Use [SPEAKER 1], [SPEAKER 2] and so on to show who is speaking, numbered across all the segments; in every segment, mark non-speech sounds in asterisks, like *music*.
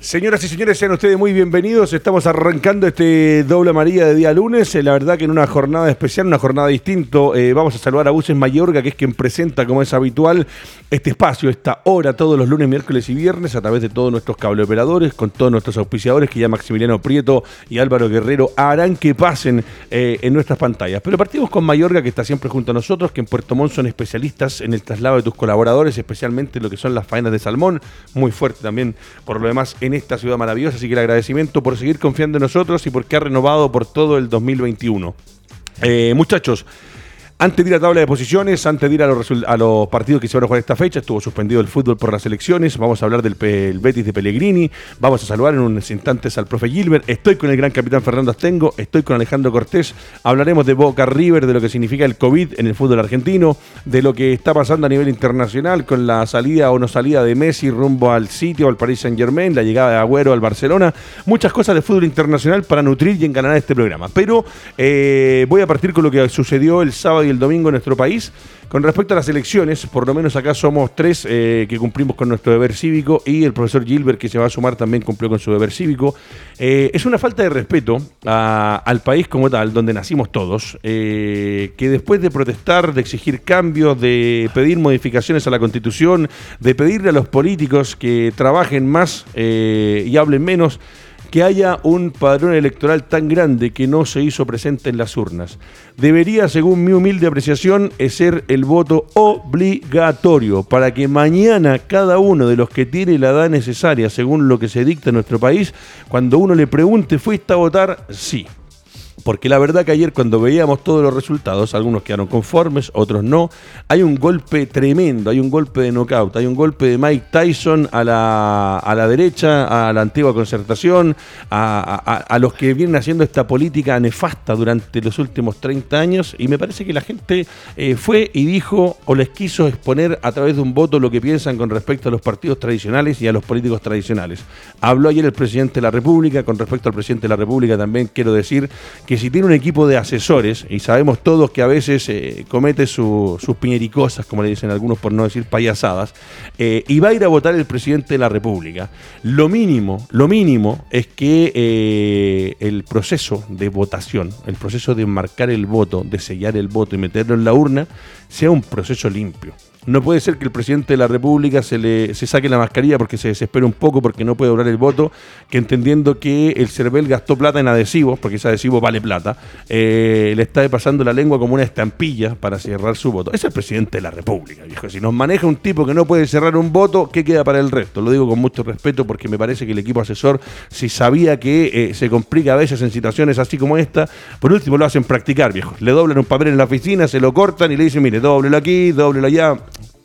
[SPEAKER 1] Señoras y señores, sean ustedes muy bienvenidos. Estamos arrancando este doble María de día lunes. Eh, la verdad que en una jornada especial, una jornada distinto, eh, vamos a saludar a Buses Mayorga, que es quien presenta, como es habitual, este espacio, esta hora, todos los lunes, miércoles y viernes, a través de todos nuestros cableoperadores, con todos nuestros auspiciadores, que ya Maximiliano Prieto y Álvaro Guerrero harán que pasen eh, en nuestras pantallas. Pero partimos con Mayorga, que está siempre junto a nosotros, que en Puerto Montt son especialistas en el traslado de tus colaboradores, especialmente lo que son las faenas de salmón, muy fuerte también por lo demás en esta ciudad maravillosa. Así que el agradecimiento por seguir confiando en nosotros y porque ha renovado por todo el 2021. Eh, muchachos, antes de ir a la tabla de posiciones, antes de ir a los, a los partidos que se van a jugar esta fecha, estuvo suspendido el fútbol por las elecciones. Vamos a hablar del Betis de Pellegrini. Vamos a saludar en unos instantes al profe Gilbert. Estoy con el gran capitán Fernando Astengo. Estoy con Alejandro Cortés. Hablaremos de Boca River, de lo que significa el COVID en el fútbol argentino, de lo que está pasando a nivel internacional con la salida o no salida de Messi rumbo al sitio, al Paris Saint Germain, la llegada de Agüero al Barcelona. Muchas cosas de fútbol internacional para nutrir y enganar este programa. Pero eh, voy a partir con lo que sucedió el sábado y el domingo en nuestro país. Con respecto a las elecciones, por lo menos acá somos tres eh, que cumplimos con nuestro deber cívico y el profesor Gilbert, que se va a sumar, también cumplió con su deber cívico. Eh, es una falta de respeto al país como tal, donde nacimos todos, eh, que después de protestar, de exigir cambios, de pedir modificaciones a la constitución, de pedirle a los políticos que trabajen más y hablen menos, que haya un padrón electoral tan grande que no se hizo presente en las urnas. Debería, según mi humilde apreciación, ser el voto obligatorio para que mañana cada uno de los que tiene la edad necesaria, según lo que se dicta en nuestro país, cuando uno le pregunte, ¿fuiste a votar? Sí porque la verdad que ayer cuando veíamos todos los resultados, algunos quedaron conformes, otros no, hay un golpe tremendo, hay un golpe de knockout, hay un golpe de Mike Tyson a la, a la derecha, a la antigua concertación, a, los que vienen haciendo esta política nefasta durante los últimos 30 años, y me parece que la gente eh, fue y dijo o les quiso exponer a través de un voto lo que piensan con respecto a los partidos tradicionales y a los políticos tradicionales. Habló ayer el presidente de la República, con respecto al presidente de la República también quiero decir que si tiene un equipo de asesores, y sabemos todos que a veces eh, comete sus piñericosas, como le dicen algunos por no decir payasadas, eh, y va a ir a votar el presidente de la República, lo mínimo, lo mínimo es que eh, el proceso de votación, el proceso de marcar el voto, de sellar el voto y meterlo en la urna, sea un proceso limpio. No puede ser que el presidente de la República se le se saque la mascarilla porque se desespera un poco porque no puede durar el voto, que entendiendo que el CERVEL gastó plata en adhesivos, porque ese adhesivo vale plata, eh, le está pasando la lengua como una estampilla para cerrar su voto. Es el presidente de la República, viejo. Si nos maneja un tipo que no puede cerrar un voto, ¿qué queda para el resto? Lo digo con mucho respeto porque me parece que el equipo asesor, si sabía que eh, se complica a veces en situaciones así como esta, por último lo hacen practicar, viejo. Le doblan un papel en la oficina, se lo cortan y le dicen, mire, dóblelo aquí, dóblelo allá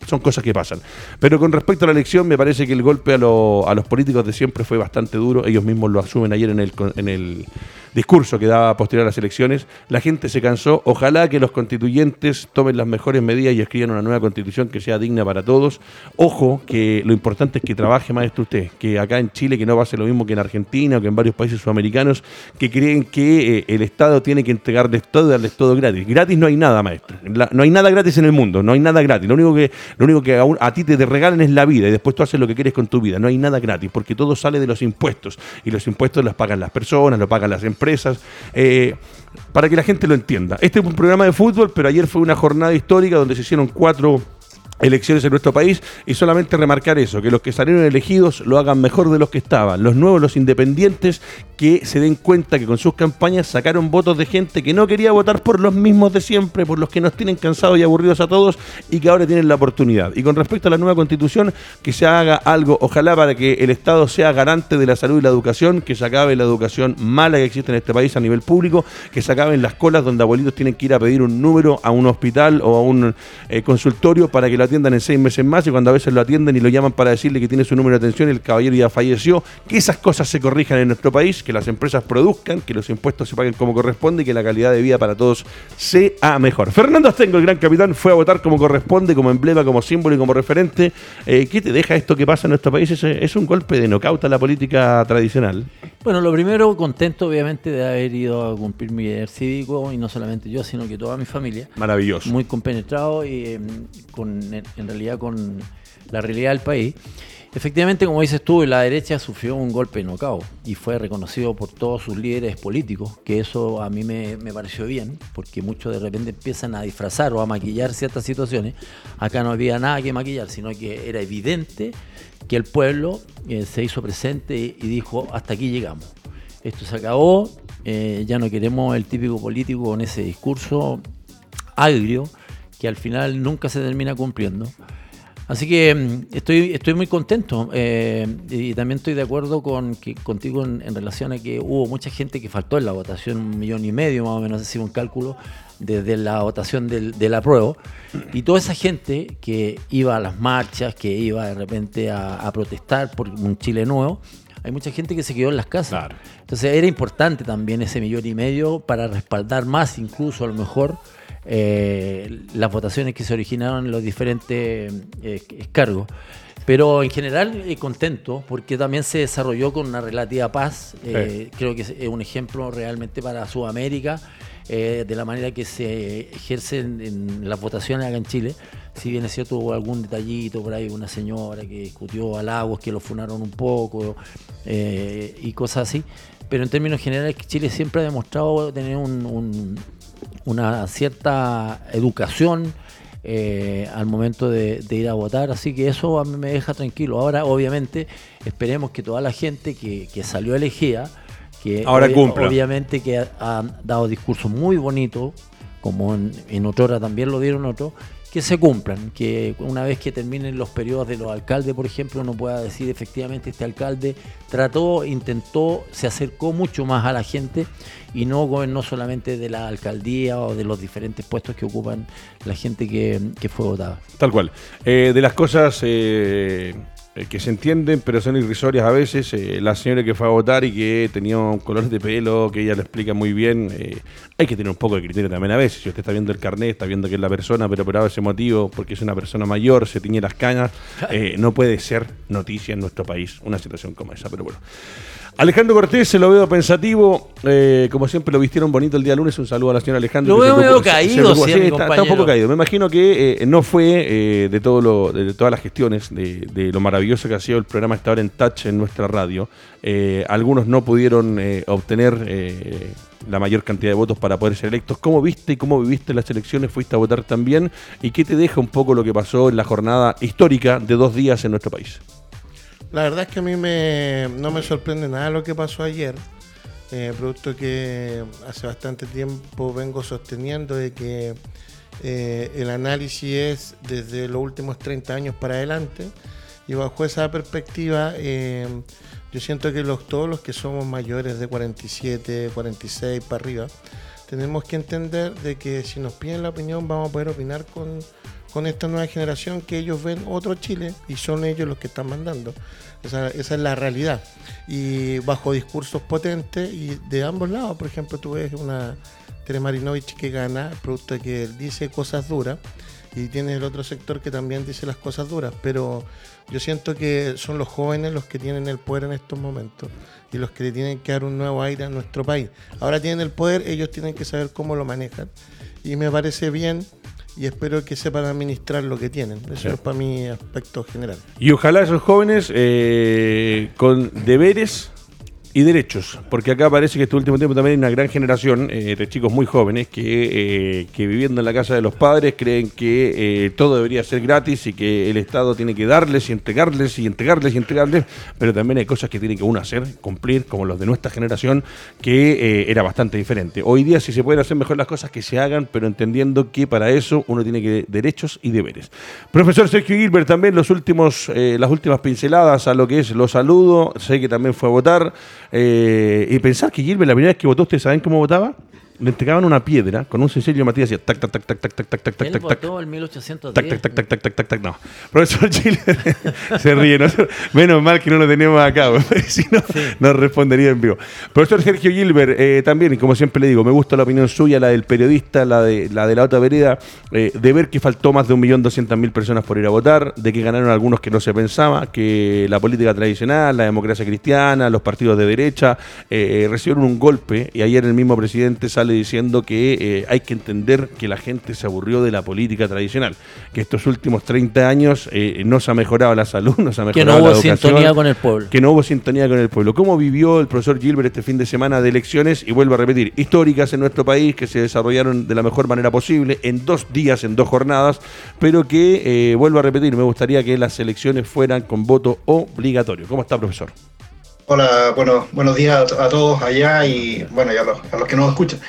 [SPEAKER 1] son cosas que pasan. Pero con respecto a la elección, me parece que el golpe a, a los políticos de siempre fue bastante duro. Ellos mismos lo asumen ayer en el, en el discurso que daba posterior a las elecciones. La gente se cansó. Ojalá que los constituyentes tomen las mejores medidas y escriban una nueva constitución que sea digna para todos. Ojo, que lo importante es que trabaje, maestro, usted. Que acá en Chile, que no pase lo mismo que en Argentina o que en varios países sudamericanos, que creen que eh, el Estado tiene que entregarles todo y darles todo gratis. Gratis no hay nada, maestro. no hay nada gratis en el mundo. No hay nada gratis. Lo único que, lo único que a, ti te, te regalen es la vida y después tú haces lo que quieres con tu vida. No hay nada gratis porque todo sale de los impuestos. Y los impuestos los pagan las personas, los pagan las empresas, eh, para que la gente lo entienda. Este es un programa de fútbol, pero ayer fue una jornada histórica donde se hicieron cuatro elecciones en nuestro país y solamente remarcar eso, que los que salieron elegidos lo hagan mejor de los que estaban, los nuevos, los independientes, que se den cuenta que con sus campañas sacaron votos de gente que no quería votar por los mismos de siempre, por los que nos tienen cansados y aburridos a todos y que ahora tienen la oportunidad. Y con respecto a la nueva constitución, que se haga algo, ojalá para que el Estado sea garante de la salud y la educación, que se acabe la educación mala que existe en este país a nivel público, que se acaben las colas donde abuelitos tienen que ir a pedir un número a un hospital o a un eh, consultorio para que la atiendan en seis meses más y cuando a veces lo atienden y lo llaman para decirle que tiene su número de atención y el caballero ya falleció, que esas cosas se corrijan en nuestro país, que las empresas produzcan, que los impuestos se paguen como corresponde y que la calidad de vida para todos sea mejor. Fernando Astengo, el gran capitán, fue a votar como corresponde, como emblema, como símbolo y como referente. Eh, ¿Qué te deja esto que pasa en nuestro país? ¿Es, un golpe de nocauta a la política tradicional?
[SPEAKER 2] Bueno, lo primero, contento obviamente de haber ido a cumplir mi deber cívico y no solamente yo, sino que toda mi familia.
[SPEAKER 1] Maravilloso.
[SPEAKER 2] Muy compenetrado y em, con en realidad con la realidad del país. Efectivamente, como dices tú, la derecha sufrió un golpe de y fue reconocido por todos sus líderes políticos, que eso a mí me, pareció bien, porque muchos de repente empiezan a disfrazar o a maquillar ciertas situaciones. Acá no había nada que maquillar, sino que era evidente que el pueblo eh, se hizo presente y dijo, hasta aquí llegamos. Esto se acabó, eh, ya no queremos el típico político con ese discurso agrio que al final nunca se termina cumpliendo. Así que mm, estoy, estoy muy contento eh, y también estoy de acuerdo con que, contigo en, relación a que hubo mucha gente que faltó en la votación, un millón y medio más o menos, así un cálculo desde la votación del, del apruebo. Y toda esa gente que iba a las marchas, que iba de repente a, protestar por un Chile nuevo, hay mucha gente que se quedó en las casas. Entonces era importante también ese millón y medio para respaldar más, incluso a lo mejor, eh, las votaciones que se originaron en los diferentes eh, cargos. Pero en general eh, contento porque también se desarrolló con una relativa paz. Creo que es un ejemplo realmente para Sudamérica de la manera que se ejercen en las votaciones acá en Chile. Si bien es cierto, hubo algún detallito por ahí, una señora que discutió halagos que lo funaron un poco y cosas así. Pero en términos generales, Chile siempre ha demostrado tener un una cierta educación eh, al momento de, ir a votar, así que eso a mí me deja tranquilo. Ahora, obviamente, esperemos que toda la gente que, salió elegida, que
[SPEAKER 1] Ahora obviamente
[SPEAKER 2] que han dado discursos muy bonitos, como en, en otra también lo dieron otros, que se cumplan, que una vez que terminen los periodos de los alcaldes, por ejemplo, uno pueda decir efectivamente este alcalde trató, intentó, se acercó mucho más a la gente y no gobernó solamente de la alcaldía o de los diferentes puestos que ocupan la gente que, fue votada.
[SPEAKER 1] Tal cual. Eh, de las cosas eh, eh, que se entienden, pero son irrisorias a veces. Eh, la señora que fue a votar y que tenía un color de pelo, que ella lo explica muy bien, eh, hay que tener un poco de criterio también a veces. Si usted está viendo el carnet, está viendo que es la persona, pero por ese motivo, porque es una persona mayor, se tiñe las cañas, no puede ser noticia en nuestro país una situación como esa. Pero bueno. Alejandro Cortés, se lo veo pensativo. Eh, como siempre, lo vistieron bonito el día lunes. Un saludo a la señora Alejandro.
[SPEAKER 2] Lo veo medio caído, sí,
[SPEAKER 1] está, un poco caído. Me imagino que eh, no fue eh, de, todo lo, de todas las gestiones, de, lo maravilloso que ha sido el programa esta hora en Touch en nuestra radio. algunos no pudieron obtener la mayor cantidad de votos para poder ser electos. ¿Cómo viste y cómo viviste las elecciones? ¿Fuiste a votar también? ¿Y qué te deja un poco lo que pasó en la jornada histórica de dos días en nuestro país?
[SPEAKER 3] La verdad es que a mí me, no me sorprende nada lo que pasó ayer. Eh, producto que hace bastante tiempo vengo sosteniendo de que eh, el análisis es desde los últimos 30 años para adelante. Y bajo esa perspectiva, eh, yo siento que los, todos los que somos mayores de 47, 46 para arriba, tenemos que entender de que si nos piden la opinión vamos a poder opinar con, con esta nueva generación que ellos ven otro Chile y son ellos los que están mandando. Esa, es la realidad. Y bajo discursos potentes y de ambos lados, por ejemplo, tú ves una Tere Marinovich que gana, producto de que él dice cosas duras, y tienes el otro sector que también dice las cosas duras, pero yo siento que son los jóvenes los que tienen el poder en estos momentos y los que le tienen que dar un nuevo aire a nuestro país. Ahora tienen el poder, ellos tienen que saber cómo lo manejan. Y me parece bien y espero que sepan administrar lo que tienen. Eso es para mi aspecto general.
[SPEAKER 1] Y ojalá esos jóvenes eh, con deberes y derechos, porque acá parece que este último tiempo también hay una gran generación eh, de chicos muy jóvenes que, eh, que, viviendo en la casa de los padres creen que eh, todo debería ser gratis y que el Estado tiene que darles y entregarles y entregarles y entregarles, pero también hay cosas que tiene que uno hacer, cumplir, como los de nuestra generación, que era bastante diferente. Hoy día si se pueden hacer mejor las cosas que se hagan, pero entendiendo que para eso uno tiene que derechos y deberes. Profesor Sergio Gilbert, también los últimos, las últimas pinceladas a lo que es los saludo, sé que también fue a votar. Eh, y pensar que Gilbert, la primera vez que votó, ¿ustedes saben cómo votaba? Le entregaban una piedra con un sencillo Matías y tac, tac, tac, tac, tac, tac, tac, tac, tac, tac,
[SPEAKER 2] tac. el 1810.
[SPEAKER 1] Tac, tac, tac, tac, tac, tac, tac, no. Profesor Chile se ríe, menos mal que no lo tenemos acá, si no, nos respondería en vivo. Profesor Sergio Gilbert, eh, también, como siempre le digo, me gusta la opinión suya, la del periodista, la de la, de la otra vereda, eh, de ver que faltó más de 1.200.000 personas por ir a votar, de que ganaron algunos que no se pensaba, que la política tradicional, la democracia cristiana, los partidos de derecha, eh, recibieron un golpe y ayer el mismo presidente sale diciendo que eh, hay que entender que la gente se aburrió de la política tradicional, que estos últimos 30 años eh, no se ha mejorado la salud, no se ha mejorado
[SPEAKER 2] que no hubo
[SPEAKER 1] la educación,
[SPEAKER 2] sintonía con el pueblo.
[SPEAKER 1] Que no hubo sintonía con el pueblo. ¿Cómo vivió el profesor Gilbert este fin de semana de elecciones? Y vuelvo a repetir, históricas en nuestro país, que se desarrollaron de la mejor manera posible, en dos días, en dos jornadas, pero que, vuelvo a repetir, me gustaría que las elecciones fueran con voto obligatorio. ¿Cómo está, profesor?
[SPEAKER 4] Hola, bueno, buenos días a, todos allá y bueno, y a los, que nos escuchan.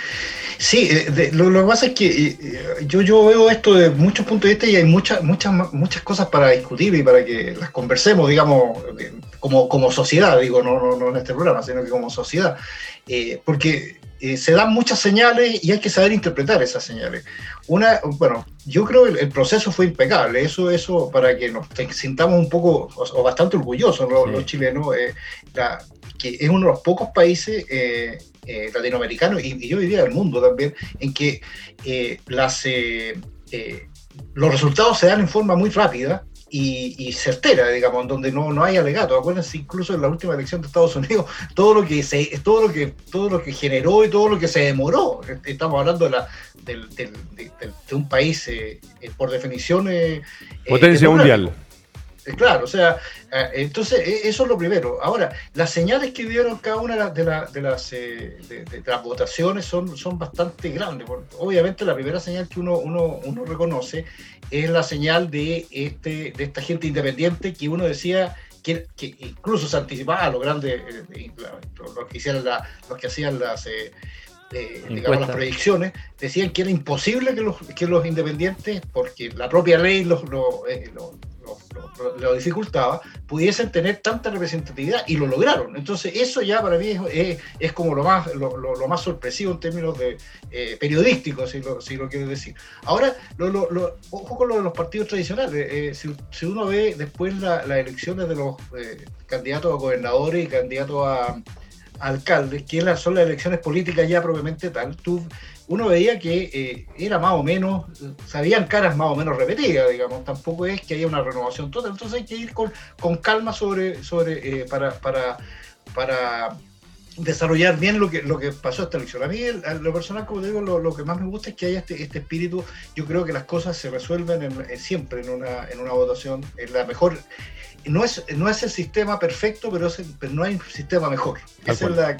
[SPEAKER 4] Sí, eh, lo, que pasa es que eh, yo, yo veo esto de muchos puntos de vista y hay muchas, muchas, muchas cosas para discutir y para que las conversemos, digamos, como, como sociedad, digo, no, no, no en este programa, sino que como sociedad. Eh, porque eh, se dan muchas señales y hay que saber interpretar esas señales. Una, bueno, yo creo que el, proceso fue impecable, eso, eso para que nos sintamos un poco o, bastante orgullosos los, chilenos, eh, que es uno de los pocos países eh, latinoamericanos y, yo diría del mundo también, en que las, los resultados se dan en forma muy rápida y, certera, digamos, donde no, no hay alegato. Acuérdense, incluso en la última elección de Estados Unidos, todo lo que se, todo lo que, todo lo que generó y todo lo que se demoró. Estamos hablando de, la, de, un país, eh, eh, por definición. Eh,
[SPEAKER 1] Potencia mundial.
[SPEAKER 4] Claro, o sea, entonces e, eso es lo primero. Ahora, las señales que dieron cada una de, las, de, las votaciones son, son bastante grandes. Obviamente la primera señal que uno, uno, uno reconoce es la señal de, este, de esta gente independiente que uno decía que, incluso se anticipaba a los grandes, eh, los, que hicieron los que hacían las, eh, eh, digamos, las predicciones, decían que era imposible que los, que los independientes, porque la propia ley los, los, lo, dificultaba, pudiesen tener tanta representatividad y lo lograron. Entonces eso ya para mí es, es, como lo más, lo, lo, más sorpresivo en términos de eh, periodísticos, si lo, si lo quiero decir. Ahora, ojo con lo de los partidos tradicionales. Eh, si, si, uno ve después las elecciones de los eh, candidatos a gobernadores y candidatos a alcaldes, que son las elecciones políticas ya propiamente tal, tú uno veía que eh, era más o menos, sabían caras más o menos repetidas, digamos, tampoco es que haya una renovación total, entonces hay que ir con, con calma sobre, sobre eh, para, para, para desarrollar bien lo que, lo que pasó esta elección. A mí, lo personal, como digo, lo, lo, que más me gusta es que haya este, este espíritu. Yo creo que las cosas se resuelven siempre en una, en una votación. En la mejor, no es, no es el sistema perfecto, pero, pero no hay un sistema mejor. Esa es la,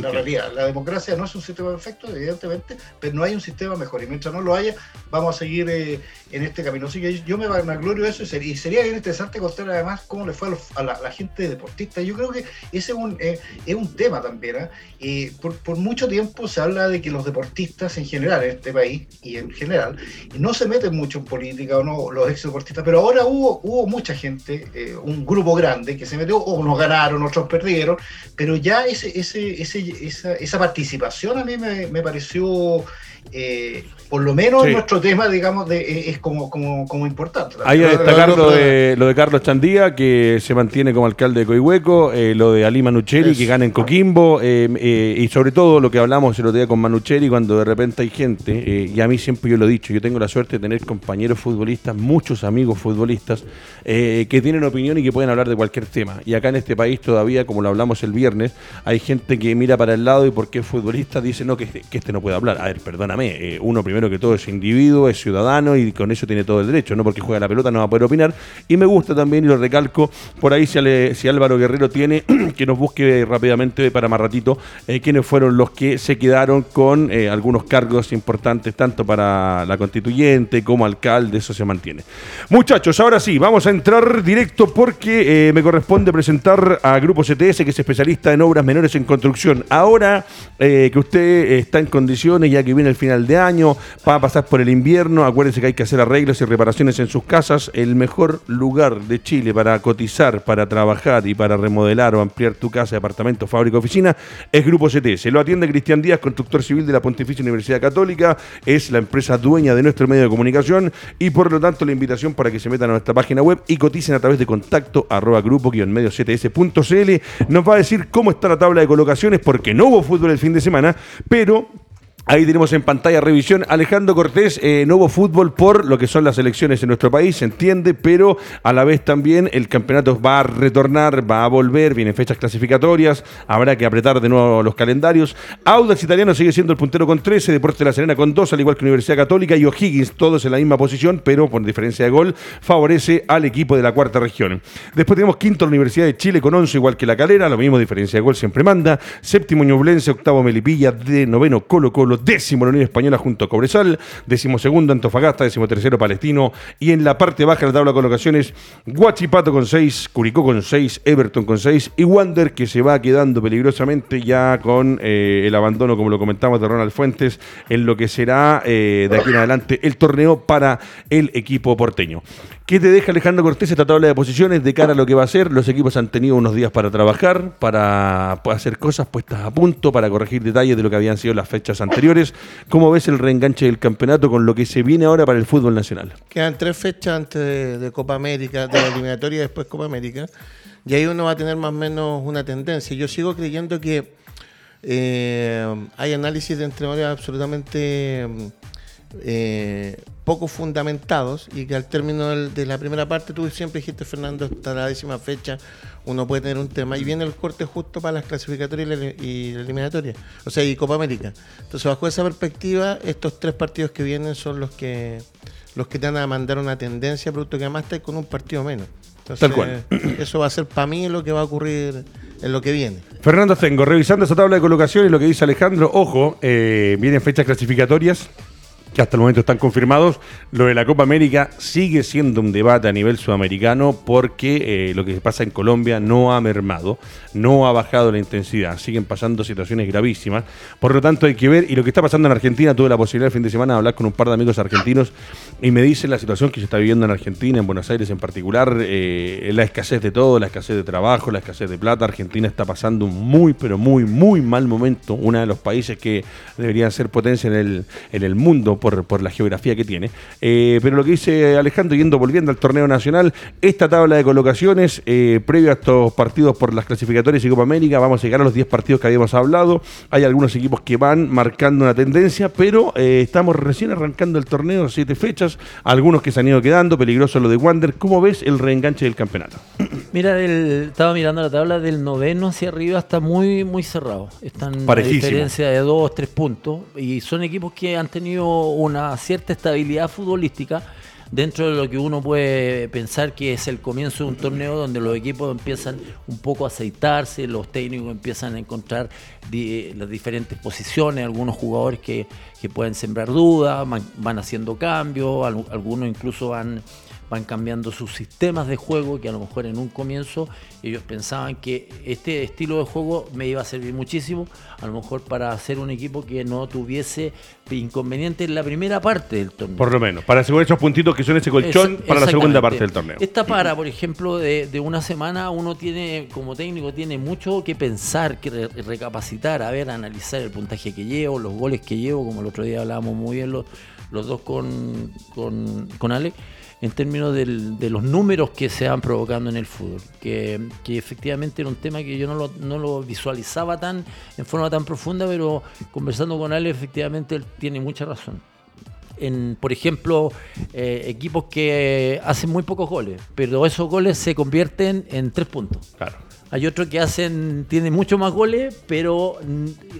[SPEAKER 4] la, realidad. La democracia no es un sistema perfecto, evidentemente, pero no hay un sistema mejor. Y mientras no lo haya, vamos a seguir eh, en este camino. Así que yo me vanaglorio de eso y sería, y sería bien interesante contar además cómo le fue a, la, gente deportista. Yo creo que ese es un, eh, es un tema también. ¿eh? por, por, mucho tiempo se habla de que los deportistas en general en este país y en general no se meten mucho en política o no los ex deportistas, pero ahora hubo, hubo mucha gente eh, un grupo grande que se metió, o unos ganaron, otros perdieron, pero ya ese, ese, esa, esa participación a mí me, me pareció eh, por lo menos nuestro tema, digamos, de, eh, es como, como, como importante.
[SPEAKER 1] Hay a destacar lo de, lo de Carlos Chandía, que se mantiene como alcalde de Coihueco, eh, lo de Ali Manucheri, que gana en Coquimbo, y sobre todo lo que hablamos el otro día con Manucheri, cuando de repente hay gente, y a mí siempre yo lo he dicho, yo tengo la suerte de tener compañeros futbolistas, muchos amigos futbolistas, que tienen opinión y que pueden hablar de cualquier tema. Y acá en este país todavía, como lo hablamos el viernes, hay gente que mira para el lado y porque es futbolista dice, no, que este, que este no puede hablar. A ver, perdona eh, uno primero que todo es individuo, es ciudadano y con eso tiene todo el derecho, no porque juega la pelota no va a poder opinar. Y me gusta también, y lo recalco, por ahí si, Álvaro Guerrero tiene, *clears throat* que nos busque rápidamente para más ratito, eh, quiénes fueron los que se quedaron con eh, algunos cargos importantes, tanto para la constituyente como alcalde, eso se mantiene. Muchachos, ahora sí, vamos a entrar directo porque me corresponde presentar a Grupo CTS, que es especialista en obras menores en construcción. Ahora que usted está en condiciones, ya que viene el final de año, va a pasar por el invierno, acuérdense que hay que hacer arreglos y reparaciones en sus casas. El mejor lugar de Chile para cotizar, para trabajar y para remodelar o ampliar tu casa, departamento, fábrica, oficina es Grupo CTS. Lo atiende Cristian Díaz, constructor civil de la Pontificia Universidad Católica, es la empresa dueña de nuestro medio de comunicación y por lo tanto la invitación para que se metan a nuestra página web y coticen a través de contacto arroba grupo-medio cts.cl. Nos va a decir cómo está la tabla de colocaciones porque no hubo fútbol el fin de semana, pero Ahí tenemos en pantalla revisión. Alejandro Cortés, eh, nuevo fútbol por lo que son las elecciones en nuestro país, se entiende, pero a la vez también el campeonato va a retornar, va a volver, vienen fechas clasificatorias, habrá que apretar de nuevo los calendarios. Audax Italiano sigue siendo el puntero con 13, Deportes de la Serena con 2, al igual que Universidad Católica y O'Higgins, todos en la misma posición, pero por diferencia de gol, favorece al equipo de la cuarta región. Después tenemos quinto la Universidad de Chile con 11, igual que la Calera, lo mismo, diferencia de gol siempre manda. Séptimo Ñublense, octavo Melipilla, de noveno Colo Colo décimo la Unión Española junto a Cobresal, décimo segundo Antofagasta, décimo tercero Palestino y en la parte baja de la tabla de colocaciones Guachipato con seis, Curicó con seis, Everton con seis y Wander que se va quedando peligrosamente ya con eh, el abandono, como lo comentamos, de Ronald Fuentes en lo que será eh, de aquí en adelante el torneo para el equipo porteño. ¿Qué te deja Alejandro Cortés esta tabla de posiciones de cara a lo que va a ser? Los equipos han tenido unos días para trabajar, para hacer cosas puestas a punto, para corregir detalles de lo que habían sido las fechas anteriores. ¿Cómo ves el reenganche del campeonato con lo que se viene ahora para el fútbol nacional?
[SPEAKER 3] Quedan tres fechas antes de, Copa América, de la eliminatoria y después Copa América. Y ahí uno va a tener más o menos una tendencia. Yo sigo creyendo que eh, hay análisis de entrenadores absolutamente eh, poco fundamentados y que al término de la primera parte tú siempre dijiste, Fernando, hasta la décima fecha uno puede tener un tema y viene el corte justo para las clasificatorias y la, eliminatoria, o sea, y Copa América. Entonces, bajo esa perspectiva, estos tres partidos que vienen son los que los que te van a mandar una tendencia, producto que además está con un partido menos.
[SPEAKER 1] Tal cual.
[SPEAKER 3] Eso va a ser para mí lo que va a ocurrir en lo que viene.
[SPEAKER 1] Fernando Tengo, revisando esa tabla de colocación y lo que dice Alejandro, ojo, eh, vienen fechas clasificatorias que hasta el momento están confirmados. Lo de la Copa América sigue siendo un debate a nivel sudamericano porque eh, lo que pasa en Colombia no ha mermado, no ha bajado la intensidad, siguen pasando situaciones gravísimas. Por lo tanto, hay que ver. Y lo que está pasando en Argentina, tuve la posibilidad el fin de semana de hablar con un par de amigos argentinos y me dicen la situación que se está viviendo en Argentina, en Buenos Aires en particular, eh, la escasez de todo, la escasez de trabajo, la escasez de plata. Argentina está pasando un muy, pero muy, muy mal momento. Uno de los países que deberían ser potencia en el, en el mundo por, la geografía que tiene. Eh, pero lo que dice Alejandro, yendo volviendo al torneo nacional, esta tabla de colocaciones, eh, previo a estos partidos por las clasificatorias y Copa América, vamos a llegar a los 10 partidos que habíamos hablado. Hay algunos equipos que van marcando una tendencia, pero eh, estamos recién arrancando el torneo, siete fechas, algunos que se han ido quedando, peligroso lo de Wander. ¿Cómo ves el reenganche del campeonato? *clears throat*
[SPEAKER 2] Mira, estaba mirando la tabla del noveno hacia arriba, está muy, muy cerrado. Están a diferencia de dos, tres puntos. Y son equipos que han tenido una cierta estabilidad futbolística dentro de lo que uno puede pensar que es el comienzo de un torneo donde los equipos empiezan un poco a aceitarse, los técnicos empiezan a encontrar las diferentes posiciones, algunos jugadores que, pueden sembrar dudas, van, haciendo cambios, algunos incluso van van cambiando sus sistemas de juego, que a lo mejor en un comienzo ellos pensaban que este estilo de juego me iba a servir muchísimo, a lo mejor para hacer un equipo que no tuviese inconveniente en la primera parte del torneo.
[SPEAKER 1] Por lo menos, para asegurar esos puntitos que son ese colchón para la segunda parte del torneo.
[SPEAKER 2] Esta para, por ejemplo, de, una semana uno tiene, como técnico, tiene mucho que pensar, que recapacitar, a ver, analizar el puntaje que llevo, los goles que llevo, como el otro día hablábamos muy bien los, los dos con, con, con Ale en términos de los números que se van provocando en el fútbol, que, efectivamente era un tema que yo no lo, no lo, visualizaba tan en forma tan profunda, pero conversando con él efectivamente él tiene mucha razón. En, por ejemplo, eh, equipos que hacen muy pocos goles, pero esos goles se convierten en tres puntos.
[SPEAKER 1] Claro.
[SPEAKER 2] Hay otros que hacen, tienen mucho más goles, pero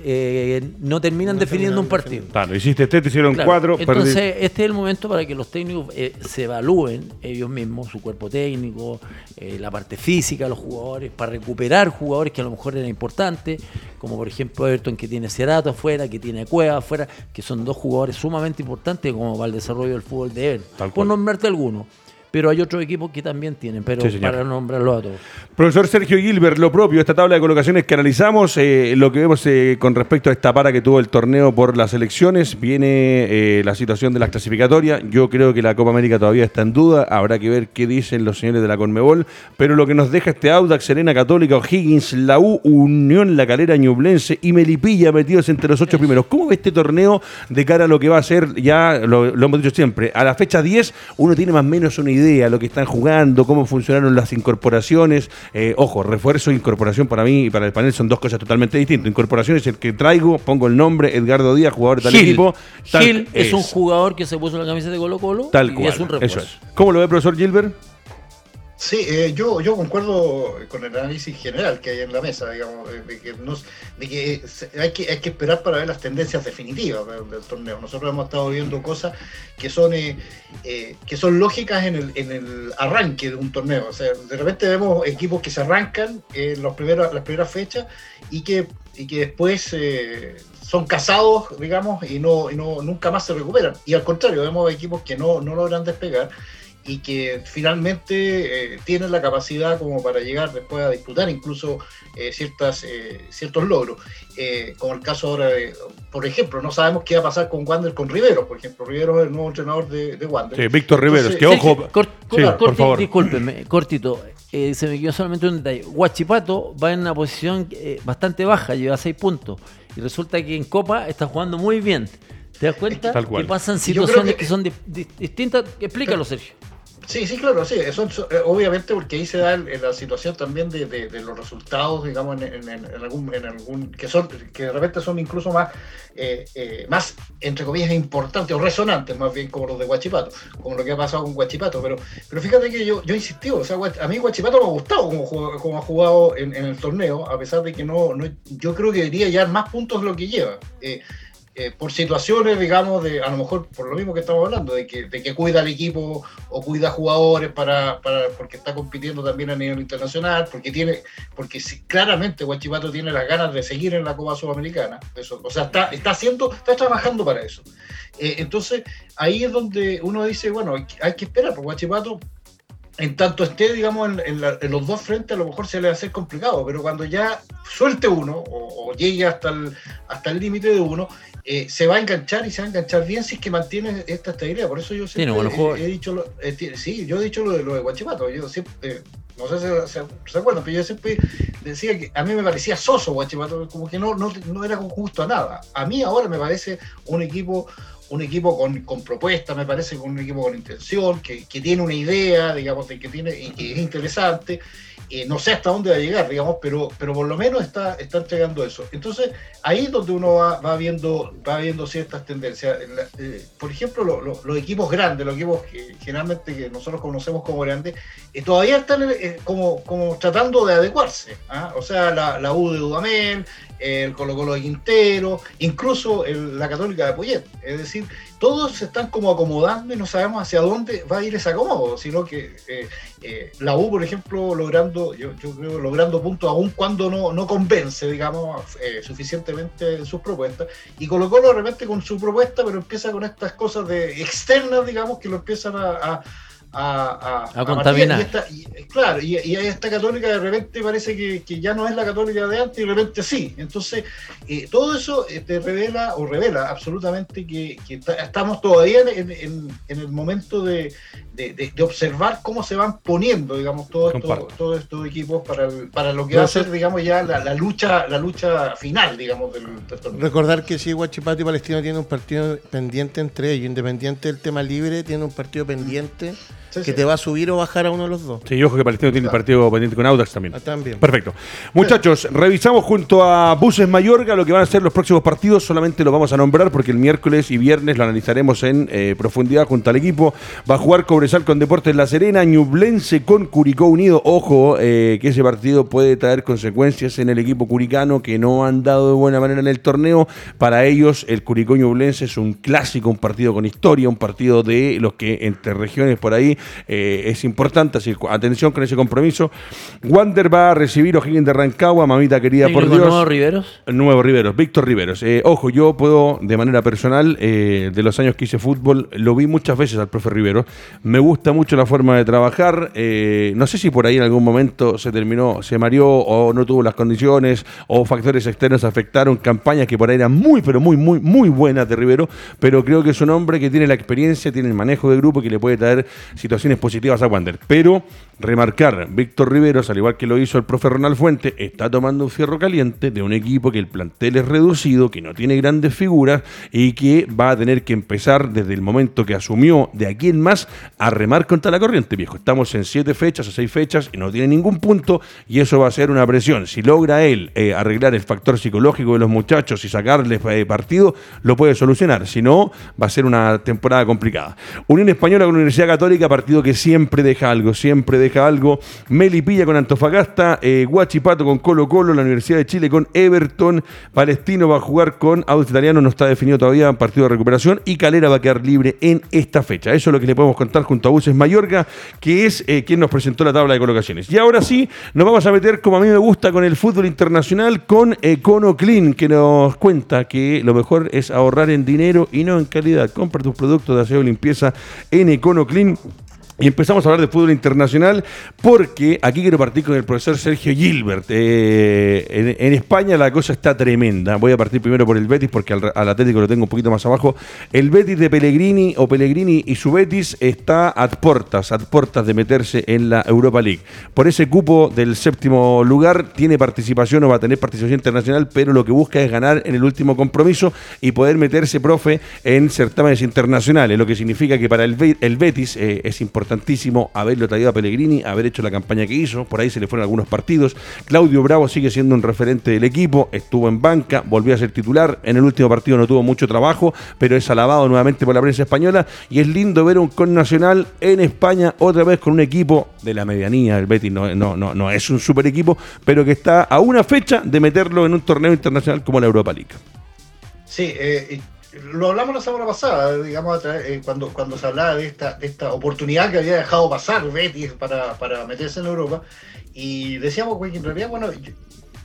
[SPEAKER 2] eh, no terminan definiendo un partido.
[SPEAKER 1] Claro, hiciste este, te hicieron cuatro.
[SPEAKER 2] Entonces, este es el momento para que los técnicos eh, se evalúen ellos mismos, su cuerpo técnico, eh, la parte física de los jugadores, para recuperar jugadores que a lo mejor eran importantes, como por ejemplo Everton que tiene Cerato afuera, que tiene Cueva afuera, que son dos jugadores sumamente importantes como para el desarrollo del fútbol de Everton. Por nombrarte alguno pero hay otros equipos que también tienen, pero para nombrarlo a todos.
[SPEAKER 1] Profesor Sergio Gilbert, lo propio, esta tabla de colocaciones que analizamos, eh, lo que vemos eh, con respecto a esta para que tuvo el torneo por las elecciones, viene eh, la situación de las clasificatorias. Yo creo que la Copa América todavía está en duda, habrá que ver qué dicen los señores de la Conmebol, pero lo que nos deja este Audax, Serena Católica, O'Higgins, la U, Unión La Calera, Ñublense y Melipilla metidos entre los ocho primeros. ¿Cómo ve este torneo de cara a lo que va a ser, ya lo, lo hemos dicho siempre, a la fecha 10 uno tiene más o menos una idea idea, lo que están jugando, cómo funcionaron las incorporaciones. Eh, ojo, refuerzo e incorporación para mí y para el panel son dos cosas totalmente distintas. Incorporación es el que traigo, pongo el nombre, Edgardo Díaz, jugador de tal equipo.
[SPEAKER 2] Gil es, un jugador que se puso la camisa de Colo Colo
[SPEAKER 1] tal y
[SPEAKER 2] es un refuerzo.
[SPEAKER 1] Eso es. ¿Cómo lo ve, profesor Gilbert?
[SPEAKER 4] Sí, eh, yo, yo concuerdo con el análisis general que hay en la mesa, digamos, de, que, de que, hay que hay que esperar para ver las tendencias definitivas del, torneo. Nosotros hemos estado viendo cosas que son eh, eh, que son lógicas en el, en el arranque de un torneo. O sea, de repente vemos equipos que se arrancan en los primeros, las primeras fechas y que, y que después son casados, digamos, y no, y no nunca más se recuperan. Y al contrario, vemos equipos que no, no logran despegar y que finalmente eh, tienen la capacidad como para llegar después a disputar incluso eh, ciertas, eh, ciertos logros. como el caso ahora de, por ejemplo, no sabemos qué va a pasar con Wander, con Rivero, por ejemplo. Rivero es el nuevo entrenador de, de Wander.
[SPEAKER 1] Sí, Víctor Rivero, que ojo.
[SPEAKER 2] por favor. Discúlpeme, cortito. se me quedó solamente un detalle. Guachipato va en una posición bastante baja, lleva seis puntos. Y resulta que en Copa está jugando muy bien. ¿Te das cuenta? Que pasan situaciones que, son distintas. Explícalo, Sergio.
[SPEAKER 4] Sí, sí, claro, sí. Eso, eh, obviamente porque ahí se da la situación también de, los resultados, digamos, en, algún, en algún que son que de repente son incluso más, eh, eh, más entre comillas importantes o resonantes, más bien como los de Guachipato, como lo que ha pasado con Guachipato. Pero, pero fíjate que yo, yo insistí, o sea, a mí Guachipato me ha gustado como, como ha jugado en, el torneo, a pesar de que no, no, yo creo que debería llevar más puntos de lo que lleva. Eh, por situaciones, digamos, de a lo mejor por lo mismo que estamos hablando, de que, de que cuida al equipo o cuida jugadores para, para, porque está compitiendo también a nivel internacional, porque tiene, porque claramente Guachipato tiene las ganas de seguir en la Copa Sudamericana, eso, o sea, está, está haciendo, está trabajando para eso. Eh, entonces, ahí es donde uno dice, bueno, hay que esperar, porque Guachipato en tanto esté, digamos, en, los dos frentes, a lo mejor se le va a hacer complicado, pero cuando ya suelte uno o, llegue hasta el hasta el límite de uno, eh, se va a enganchar y se va a enganchar bien si es que mantiene esta estabilidad. Por eso yo siempre he, dicho, lo, eh, sí, yo he dicho lo de, lo de Guachipato. Yo siempre, eh, no sé si se, acuerdan, pero yo siempre decía que a mí me parecía soso Guachipato, como que no, no, no era justo a nada. A mí ahora me parece un equipo un equipo con, con propuesta, me parece, con un equipo con intención, que, que tiene una idea, digamos, de que tiene que es interesante. Eh, no sé hasta dónde va a llegar, digamos, pero, pero por lo menos está, está entregando eso. Entonces, ahí es donde uno va, va viendo, va viendo ciertas tendencias. Eh, por ejemplo, los equipos grandes, los equipos que generalmente que nosotros conocemos como grandes, eh, todavía están como, como tratando de adecuarse. ¿ah? O sea, la, la U de Dudamel, el Colo Colo de Quintero, incluso la Católica de Poyet. Es decir, todos se están como acomodando y no sabemos hacia dónde va a ir ese acomodo, sino que eh, eh, la U, por ejemplo, logrando, yo, creo, logrando puntos aún cuando no, no convence, digamos, eh, suficientemente en sus propuestas, y Colo Colo de repente con su propuesta, pero empieza con estas cosas de externas, digamos, que lo empiezan a a,
[SPEAKER 2] a, contaminar.
[SPEAKER 4] Y claro, y, y esta católica de repente parece que, que, ya no es la católica de antes y de repente sí. Entonces, eh, todo eso eh, te revela o revela absolutamente que, que estamos todavía en, en, en, el momento de, de, de, observar cómo se van poniendo, digamos, todos estos, estos equipos para, para lo que va a ser, digamos, ya la, la, lucha la lucha final, digamos, del,
[SPEAKER 3] Recordar que si Guachipato y Palestino tienen un partido pendiente entre ellos, independiente del tema libre, tiene un partido pendiente que te va a subir o bajar a uno de los dos.
[SPEAKER 1] Sí, ojo que Palestino tiene el partido pendiente con Audax también.
[SPEAKER 3] Ah, también.
[SPEAKER 1] Perfecto. Muchachos, revisamos junto a Buses Mayorga lo que van a ser los próximos partidos. Solamente lo vamos a nombrar porque el miércoles y viernes lo analizaremos en eh, profundidad junto al equipo. Va a jugar Cobresal con Deportes La Serena, Ñublense con Curicó Unido. Ojo, eh, que ese partido puede traer consecuencias en el equipo curicano que no han dado de buena manera en el torneo. Para ellos, el Curicó Ñublense es un clásico, un partido con historia, un partido de los que entre regiones por ahí eh, es importante, así atención con ese compromiso. Wander va a recibir O'Higgins de Rancagua, mamita querida por Dios.
[SPEAKER 2] ¿Nuevo Riveros?
[SPEAKER 1] Nuevo Riveros, Víctor Riveros. Eh, ojo, yo puedo, de manera personal, eh, de los años que hice fútbol, lo vi muchas veces al profe Rivero. Me gusta mucho la forma de trabajar. no sé si por ahí en algún momento se terminó, se mareó o no tuvo las condiciones o factores externos afectaron campañas que por ahí eran muy, pero muy, muy, muy buenas de Rivero. Pero creo que es un hombre que tiene la experiencia, tiene el manejo de grupo que le puede traer situaciones positivas a Wander. Pero Remarcar, Víctor Riveros, al igual que lo hizo el profe Ronald Fuente, está tomando un fierro caliente de un equipo que el plantel es reducido, que no tiene grandes figuras y que va a tener que empezar desde el momento que asumió de aquí en más a remar contra la corriente, viejo. Estamos en siete fechas o seis fechas y no tiene ningún punto y eso va a ser una presión. Si logra él eh, arreglar el factor psicológico de los muchachos y sacarles eh, partido, lo puede solucionar. Si no, va a ser una temporada complicada. Unión Española con Universidad Católica, partido que siempre deja algo, siempre deja algo. Melipilla con Antofagasta, eh, Guachipato con Colo Colo, la Universidad de Chile con Everton, Palestino va a jugar con Auto Italiano, no está definido todavía, partido de recuperación, y Calera va a quedar libre en esta fecha. Eso es lo que le podemos contar junto a Buses Mayorga, que es quien nos presentó la tabla de colocaciones. Y ahora sí, nos vamos a meter, como a mí me gusta, con el fútbol internacional, con Econo Clean, que nos cuenta que lo mejor es ahorrar en dinero y no en calidad. Compra tus productos de aseo y limpieza en Econo Clean y empezamos a hablar de fútbol internacional porque aquí quiero partir con el profesor Sergio Gilbert. Eh, en, España la cosa está tremenda. Voy a partir primero por el Betis porque al, Atlético lo tengo un poquito más abajo. El Betis de Pellegrini o Pellegrini y su Betis está a puertas, a puertas de meterse en la Europa League. Por ese cupo del séptimo lugar tiene participación o va a tener participación internacional, pero lo que busca es ganar en el último compromiso y poder meterse, profe, en certámenes internacionales, lo que significa que para el, el Betis eh, es importante importantísimo haberlo traído a Pellegrini, haber hecho la campaña que hizo, por ahí se le fueron algunos partidos. Claudio Bravo sigue siendo un referente del equipo, estuvo en banca, volvió a ser titular, en el último partido no tuvo mucho trabajo, pero es alabado nuevamente por la prensa española y es lindo ver un con nacional en España otra vez con un equipo de la medianía, el Betis no, no, es un super equipo, pero que está a una fecha de meterlo en un torneo internacional como la Europa League.
[SPEAKER 4] Sí, eh, lo hablamos la semana pasada, digamos, eh, cuando, cuando se hablaba de esta, de esta oportunidad que había dejado pasar Betis para, para meterse en Europa, y decíamos que en realidad, bueno,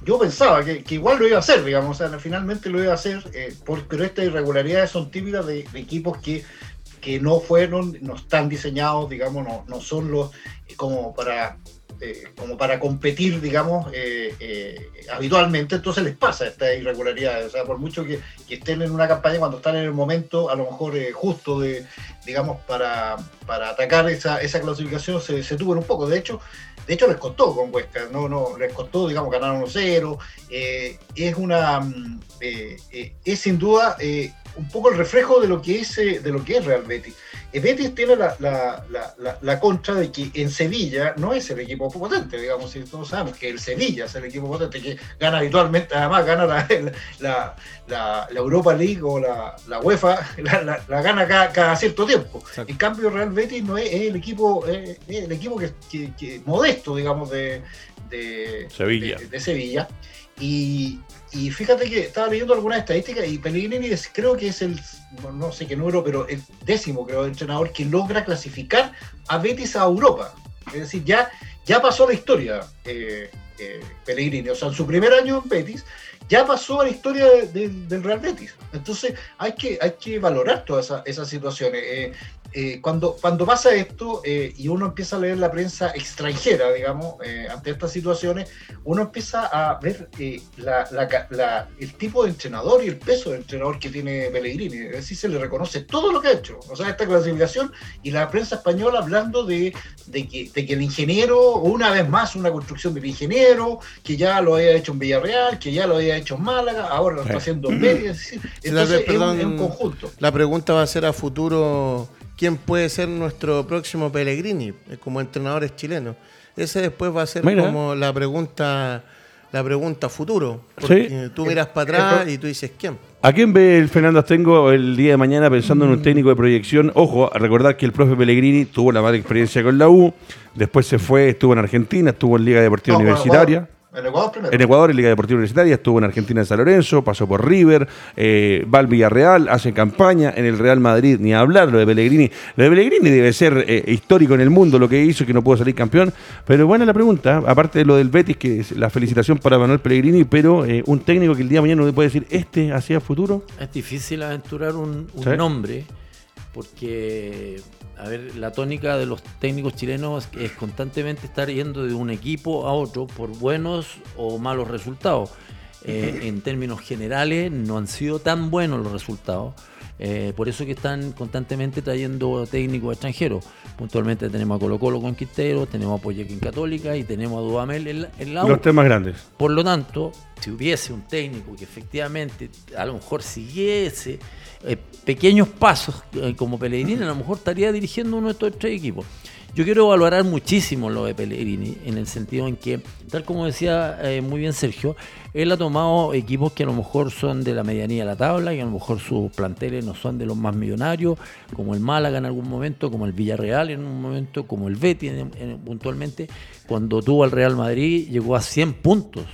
[SPEAKER 4] yo, pensaba que, igual lo iba a hacer, digamos, o sea, finalmente lo iba a hacer, eh, pero estas irregularidades son típicas de, equipos que, que no fueron, no están diseñados, digamos, no, no son los como para eh, como para competir, digamos, eh, eh, habitualmente, entonces les pasa esta irregularidad. O sea, por mucho que, estén en una campaña, cuando están en el momento, a lo mejor justo de, digamos, para, para atacar esa, esa clasificación, se, se tuvo un poco. De hecho, de hecho les costó con Huesca, no, no, les costó, digamos, ganar 1-0. es una, mm, es sin duda un poco el reflejo de lo que es, de lo que es Real Betis. Betis tiene la, la, la, la, contra de que en Sevilla no es el equipo potente, digamos, si todos sabemos que el Sevilla es el equipo potente que gana habitualmente, además gana la, *laughs* Europa League o la, UEFA, *laughs* la, gana cada, cierto tiempo. En cambio, Real Betis no es, el equipo, el equipo que, modesto, digamos, de,
[SPEAKER 1] Sevilla.
[SPEAKER 4] de Sevilla. Y, y fíjate que estaba leyendo algunas estadísticas y Pellegrini creo que es el, no sé qué número, pero el décimo, creo, entrenador que logra clasificar a Betis a Europa. Es decir, ya, ya pasó la historia eh, eh, Pellegrini. O sea, en su primer año en Betis ya pasó a la historia del Real Betis. Entonces hay que, hay que valorar todas esas situaciones. Eh, eh, cuando, cuando pasa esto eh, y uno empieza a leer la prensa extranjera, digamos, eh, ante estas situaciones, uno empieza a ver el tipo de entrenador y el peso de entrenador que tiene Pellegrini. Es decir, se le reconoce todo lo que ha hecho. O sea, esta clasificación y la prensa española hablando de, que, que, el ingeniero, una vez más, una construcción del ingeniero, que ya lo había hecho en Villarreal, que ya lo había hecho en Málaga, ahora lo está haciendo en. Entonces, es un conjunto.
[SPEAKER 3] La pregunta va a ser a futuro quién puede ser nuestro próximo Pellegrini eh, como entrenadores chilenos. Ese después va a ser como la pregunta la pregunta futuro. Porque tú miras para atrás y tú dices quién.
[SPEAKER 1] ¿A quién ve el Fernando Astengo el día de mañana pensando en un técnico de proyección? Ojo, a recordar que el profe Pellegrini tuvo la mala experiencia con la U, después se fue, estuvo en Argentina, estuvo en Liga Deportiva Universitaria.
[SPEAKER 4] En Ecuador primero.
[SPEAKER 1] En Ecuador, en Liga Deportiva Universitaria, estuvo en Argentina en San Lorenzo, pasó por River, eh, va al Villarreal, hace campaña en el Real Madrid, ni hablar lo de Pellegrini. Lo de Pellegrini debe ser eh, histórico en el mundo, lo que hizo, que no pudo salir campeón. Pero buena la pregunta, aparte de lo del Betis, que es la felicitación para Manuel Pellegrini, pero eh, un técnico que el día de mañana no puede decir, este hacia futuro.
[SPEAKER 2] Es difícil aventurar un, nombre, porque a ver, la tónica de los técnicos chilenos es constantemente estar yendo de un equipo a otro por buenos o malos resultados. Eh, en términos generales no han sido tan buenos los resultados. Eh, por eso que están constantemente trayendo técnicos extranjeros. Puntualmente tenemos a Colo Colo con Quintero, tenemos a Poyequín Católica y tenemos a Dudamel en, en la.
[SPEAKER 1] Los temas grandes.
[SPEAKER 2] Por lo tanto, si hubiese un técnico que efectivamente a lo mejor siguiese eh, pequeños pasos eh, como Pellegrini, a lo mejor estaría dirigiendo uno de estos tres equipos. Yo quiero valorar muchísimo lo de Pellegrini, en el sentido en que, tal como decía eh, muy bien Sergio, él ha tomado equipos que a lo mejor son de la medianía de la tabla, y a lo mejor sus planteles no son de los más millonarios, como el Málaga en algún momento, como el Villarreal en un momento, como el Betis en- en- puntualmente. Cuando tuvo al Real Madrid llegó a 100 puntos.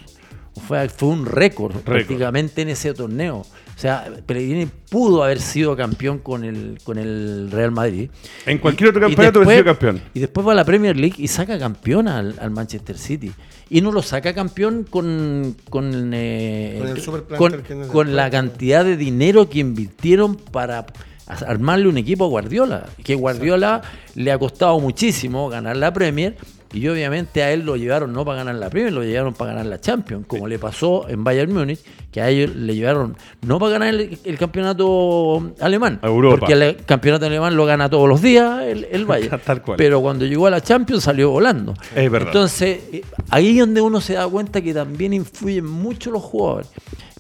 [SPEAKER 2] Fue, fue un récord, prácticamente en ese torneo. O sea, Pellegrini pudo haber sido campeón con el, con el Real Madrid.
[SPEAKER 1] En cualquier otro
[SPEAKER 2] Y- y
[SPEAKER 1] campeonato hubiera sido
[SPEAKER 2] después-
[SPEAKER 1] campeón.
[SPEAKER 2] Y después va a la Premier League y saca campeón al, al Manchester City. Y no lo saca campeón con, con, eh,
[SPEAKER 3] Con el
[SPEAKER 2] con-
[SPEAKER 3] que
[SPEAKER 2] con la cantidad de dinero que invirtieron para armarle un equipo a Guardiola. Que Guardiola le ha costado muchísimo ganar la Premier. Y obviamente a él lo llevaron no para ganar la Premier, lo llevaron para ganar la Champions, como le pasó en Bayern Múnich, que a ellos le llevaron no para ganar el, el campeonato alemán,
[SPEAKER 1] Europa.
[SPEAKER 2] porque el campeonato alemán lo gana todos los días el, el *laughs* Bayern.
[SPEAKER 1] Tal cual.
[SPEAKER 2] Pero cuando llegó a la Champions salió volando.
[SPEAKER 1] Es verdad.
[SPEAKER 2] Entonces, eh, ahí es donde uno se da cuenta que también influyen mucho los jugadores.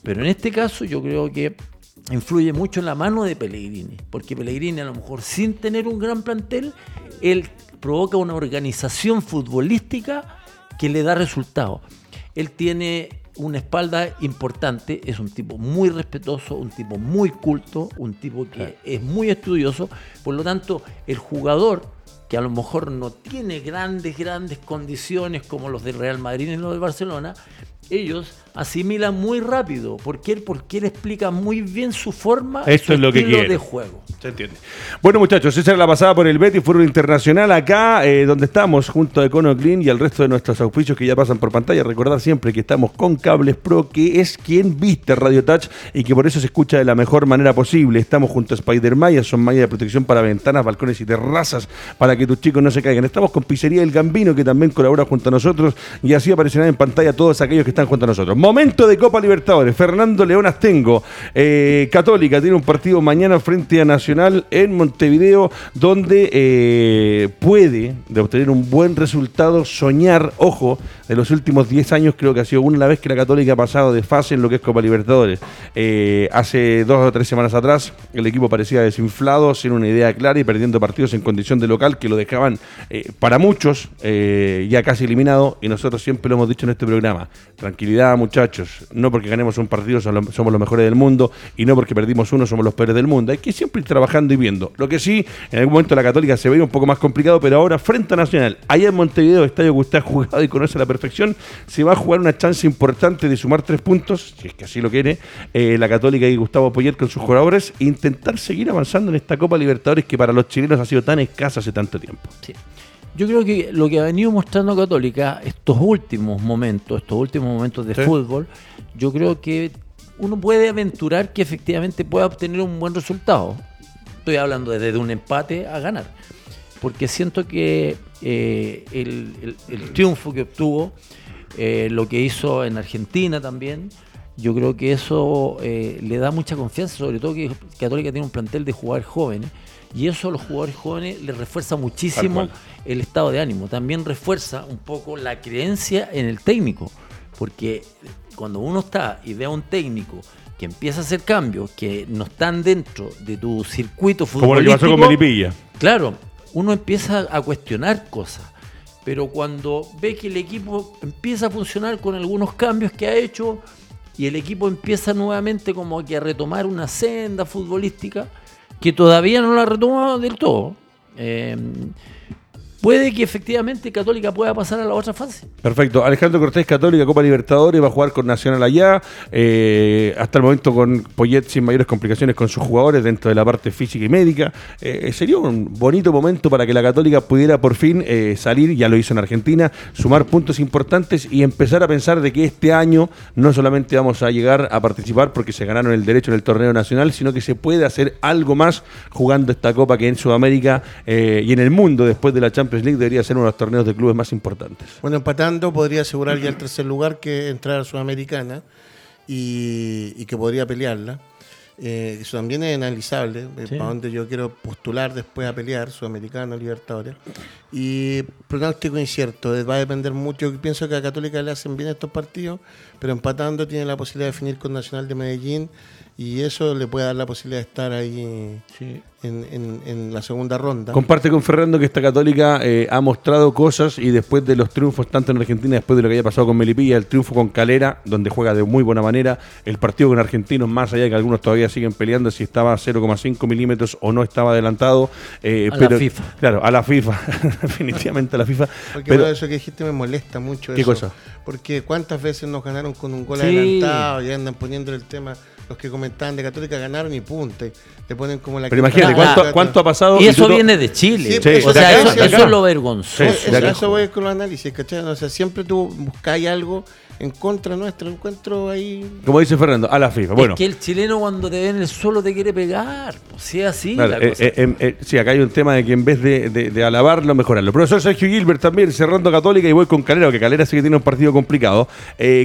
[SPEAKER 2] Pero en este caso yo creo que influye mucho en la mano de Pellegrini, porque Pellegrini a lo mejor sin tener un gran plantel, él provoca una organización futbolística que le da resultados. Él tiene una espalda importante, es un tipo muy respetuoso, un tipo muy culto, un tipo que es muy estudioso, por lo tanto el jugador que a lo mejor no tiene grandes, grandes condiciones como los del Real Madrid y los del Barcelona, ellos asimilan muy rápido. ¿Por qué? Porque él explica muy bien su forma,
[SPEAKER 1] Eso
[SPEAKER 2] su
[SPEAKER 1] es lo que
[SPEAKER 2] estilo
[SPEAKER 1] quiere.
[SPEAKER 2] de juego.
[SPEAKER 1] Se entiende. Bueno, muchachos, esa era la pasada por el Betis Fútbol Internacional acá, eh, donde estamos, junto a Econo Clean y al resto de nuestros auspicios que ya pasan por pantalla. Recordar siempre que estamos con Cables Pro, que es quien viste Radio Touch y que por eso se escucha de la mejor manera posible. Estamos junto a Spider Maya, son mallas de protección para ventanas, balcones y terrazas para que tus chicos no se caigan. Estamos con Pizzería El Gambino, que también colabora junto a nosotros y así aparecerán en pantalla todos aquellos que están junto a nosotros. Momento de Copa Libertadores. Fernando León Astengo, eh, Católica, tiene un partido mañana frente a Nacional en Montevideo, donde eh, puede, de obtener un buen resultado, soñar, ojo, de los últimos 10 años creo que ha sido una vez que la Católica ha pasado de fase en lo que es Copa Libertadores. Eh, hace dos o tres semanas atrás el equipo parecía desinflado, sin una idea clara y perdiendo partidos en condición de local que lo dejaban para muchos ya casi eliminado y nosotros siempre lo hemos dicho en este programa. Tranquilidad muchachos, no porque ganemos un partido somos los- somos los mejores del mundo y no porque perdimos uno somos los peores del mundo. Hay que siempre ir trabajando y viendo. Lo que sí, en algún momento la Católica se veía un poco más complicado, pero ahora frente a Nacional, allá en Montevideo, estadio que usted ha jugado y conoce a la perfección, se va a jugar una chance importante de sumar tres puntos, si es que así lo quiere, eh, la Católica y Gustavo Poyet con sus jugadores, e intentar seguir avanzando en esta Copa Libertadores que para los chilenos ha sido tan escasa hace tanto tiempo.
[SPEAKER 2] Sí. Yo creo que lo que ha venido mostrando Católica estos últimos momentos, estos últimos momentos de
[SPEAKER 1] Sí.
[SPEAKER 2] fútbol, yo creo que uno puede aventurar que efectivamente pueda obtener un buen resultado. Estoy hablando desde un empate a ganar. Porque siento que eh, el, el- el triunfo que obtuvo, eh, lo que hizo en Argentina también, yo creo que eso eh, le da mucha confianza, sobre todo que Católica tiene un plantel de jugadores jóvenes. Y eso a los jugadores jóvenes les refuerza muchísimo. El estado de ánimo. También refuerza un poco la creencia en el técnico. Porque cuando uno está y ve a un técnico que empieza a hacer cambios que no están dentro de tu circuito
[SPEAKER 1] Como lo que
[SPEAKER 2] futbolístico,
[SPEAKER 1] pasó con Melipilla.
[SPEAKER 2] Claro, uno empieza a cuestionar cosas, pero cuando ve que el equipo empieza a funcionar con algunos cambios que ha hecho y el equipo empieza nuevamente como que a retomar una senda futbolística que todavía no la ha retomado del todo, eh, puede que efectivamente Católica pueda pasar a la otra fase.
[SPEAKER 1] Perfecto. Alejandro Cortés, Católica, Copa Libertadores, va a jugar con Nacional allá. eh, hasta el momento con Poyet sin mayores complicaciones con sus jugadores dentro de la parte física y médica. Eh, sería un bonito momento para que la Católica pudiera por fin eh, salir, ya lo hizo en Argentina, sumar puntos importantes y empezar a pensar de que este año no solamente vamos a llegar a participar porque se ganaron el derecho en el torneo nacional, sino que se puede hacer algo más jugando esta Copa que en Sudamérica eh, y en el mundo después de la Champions League debería ser uno de los torneos de clubes más importantes.
[SPEAKER 3] Bueno, empatando podría asegurar ya el tercer lugar que entrar a Sudamericana y, y que podría pelearla. eh, eso también es analizable, eh, para donde yo quiero postular después a pelear, Sudamericano, Libertadores. Y pronóstico incierto, va a depender mucho. Yo pienso que a Católica le hacen bien estos partidos, pero empatando tiene la posibilidad de definir con Nacional de Medellín y eso le puede dar la posibilidad de estar ahí en, la segunda ronda.
[SPEAKER 1] Comparte con Fernando que esta católica eh, ha mostrado cosas y después de los triunfos tanto en Argentina, después de lo que haya pasado con Melipilla, el triunfo con Calera, donde juega de muy buena manera, el partido con Argentinos, más allá de que algunos todavía siguen peleando si estaba a 0,5 milímetros o no estaba adelantado.
[SPEAKER 2] Eh, a la FIFA.
[SPEAKER 1] Claro, a la FIFA, *laughs* definitivamente a la FIFA.
[SPEAKER 3] Porque pero, eso que dijiste me molesta mucho.
[SPEAKER 1] ¿Qué cosa?
[SPEAKER 3] Porque cuántas veces nos ganaron con un gol adelantado y andan poniendo el tema los que comentaban de Católica ganaron y punto. Le ponen como la
[SPEAKER 1] Pero imagínate, ¿cuánto, ha pasado?
[SPEAKER 2] Y eso viene de Chile. o sea, eso, es lo vergonzoso.
[SPEAKER 3] eso, voy con los análisis, ¿cachai? O sea, siempre tú buscáis algo en contra nuestro, encuentro ahí.
[SPEAKER 1] Como dice Fernando, a la FIFA. Bueno.
[SPEAKER 2] Es que el chileno cuando te ve en el suelo te quiere pegar. Si es así. la
[SPEAKER 1] eh, cosa. Eh, eh, sí, acá hay un tema de que en vez de, de, alabarlo, mejorarlo. Profesor Sergio Gilbert también, cerrando Católica y voy con Calera, que Calera sí que tiene un partido complicado.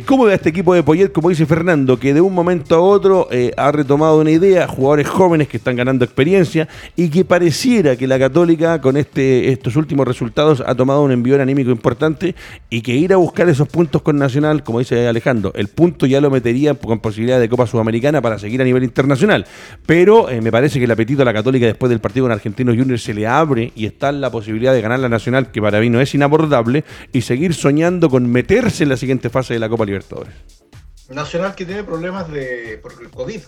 [SPEAKER 1] ¿Cómo ve este equipo de Poyet, como dice Fernando, que de un momento a otro ha retomado una idea, jugadores jóvenes que están ganando experiencia y que pareciera que la Católica con este, estos últimos resultados ha tomado un envío anímico importante y que ir a buscar esos puntos con Nacional como dice Alejandro, el punto ya lo metería con posibilidad de Copa Sudamericana para seguir a nivel internacional. Pero eh, me parece que el apetito a la Católica después del partido con Argentinos Juniors se le abre y está la posibilidad de ganar la Nacional, que para mí no es inabordable, y seguir soñando con meterse en la siguiente fase de la Copa Libertadores.
[SPEAKER 4] Nacional que tiene problemas de por el COVID,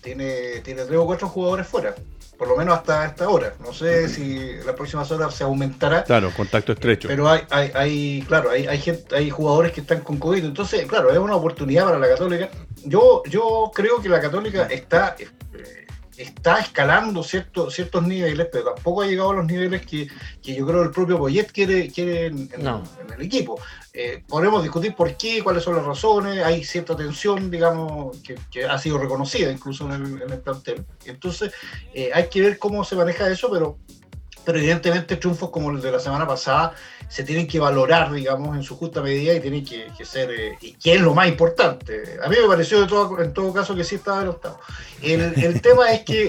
[SPEAKER 4] tiene, tiene tres o cuatro jugadores fuera por lo menos hasta esta hora. No sé si las próximas horas se aumentará.
[SPEAKER 1] Claro, contacto estrecho.
[SPEAKER 4] Pero hay, hay, hay claro, hay, hay, gente, hay jugadores que están con COVID. Entonces, claro, es una oportunidad para la Católica. Yo, yo creo que la Católica está, eh, está escalando ciertos ciertos niveles, pero tampoco ha llegado a los niveles que, que yo creo el propio Boyet quiere, quiere en, el equipo. Eh, podemos discutir por qué, cuáles son las razones, hay cierta tensión, digamos, que, ha sido reconocida incluso en el, en el plantel. Entonces, eh, hay que ver cómo se maneja eso, pero pero evidentemente triunfos como el de la semana pasada se tienen que valorar, digamos, en su justa medida y tienen que, ser, eh, y que es lo más importante. A mí me pareció de todo, en todo caso que sí estaba derrotado. El, el *laughs* tema es que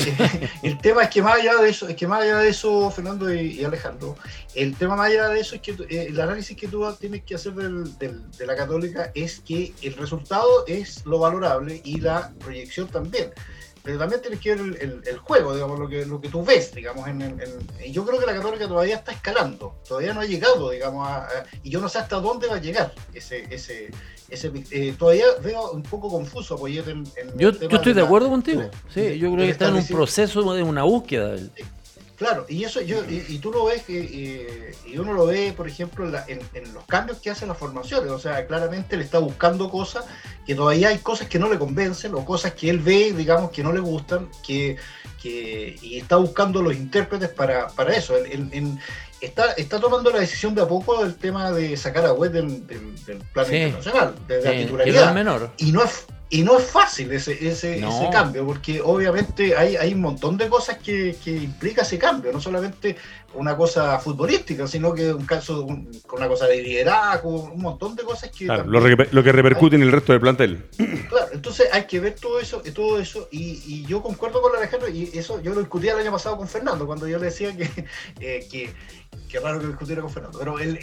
[SPEAKER 4] *laughs* el tema es que más allá de eso, es que más allá de eso, Fernando y, Alejandro, el tema más allá de eso es que eh, el análisis que tú tienes que hacer del, de la católica es que el resultado es lo valorable y la proyección también pero también tienes que ver el, juego, digamos, lo que, lo que tú ves, digamos, en, y yo creo que la Católica todavía está escalando, todavía no ha llegado, digamos, y yo no sé hasta dónde va a llegar ese, ese, ese eh, todavía veo un poco confuso apoyar en,
[SPEAKER 2] yo, yo estoy de, acuerdo contigo, sí, yo creo que está en un proceso de una búsqueda.
[SPEAKER 4] Claro, y eso yo y, tú lo ves que y uno lo ve, por ejemplo, en, los cambios que hacen las formaciones. O sea, claramente le está buscando cosas que todavía hay cosas que no le convencen o cosas que él ve, digamos, que no le gustan, que, que y está buscando los intérpretes para, para eso. está, está tomando la decisión de a poco del tema de sacar a web del, del, plan internacional, de la titularidad.
[SPEAKER 2] menor.
[SPEAKER 4] Y no es y no es fácil ese, ese, ese, cambio, porque obviamente hay, hay un montón de cosas que, que, implica ese cambio, no solamente una cosa futbolística, sino que un caso con una cosa de liderazgo, un montón de cosas que...
[SPEAKER 1] Claro, lo, lo, que repercute en el resto del plantel.
[SPEAKER 4] Claro, entonces hay que ver todo eso, todo eso y, y yo concuerdo con Alejandro, y eso yo lo discutía el año pasado con Fernando, cuando yo le decía que, *laughs* eh, que qué raro que discutiera con Fernando, pero el,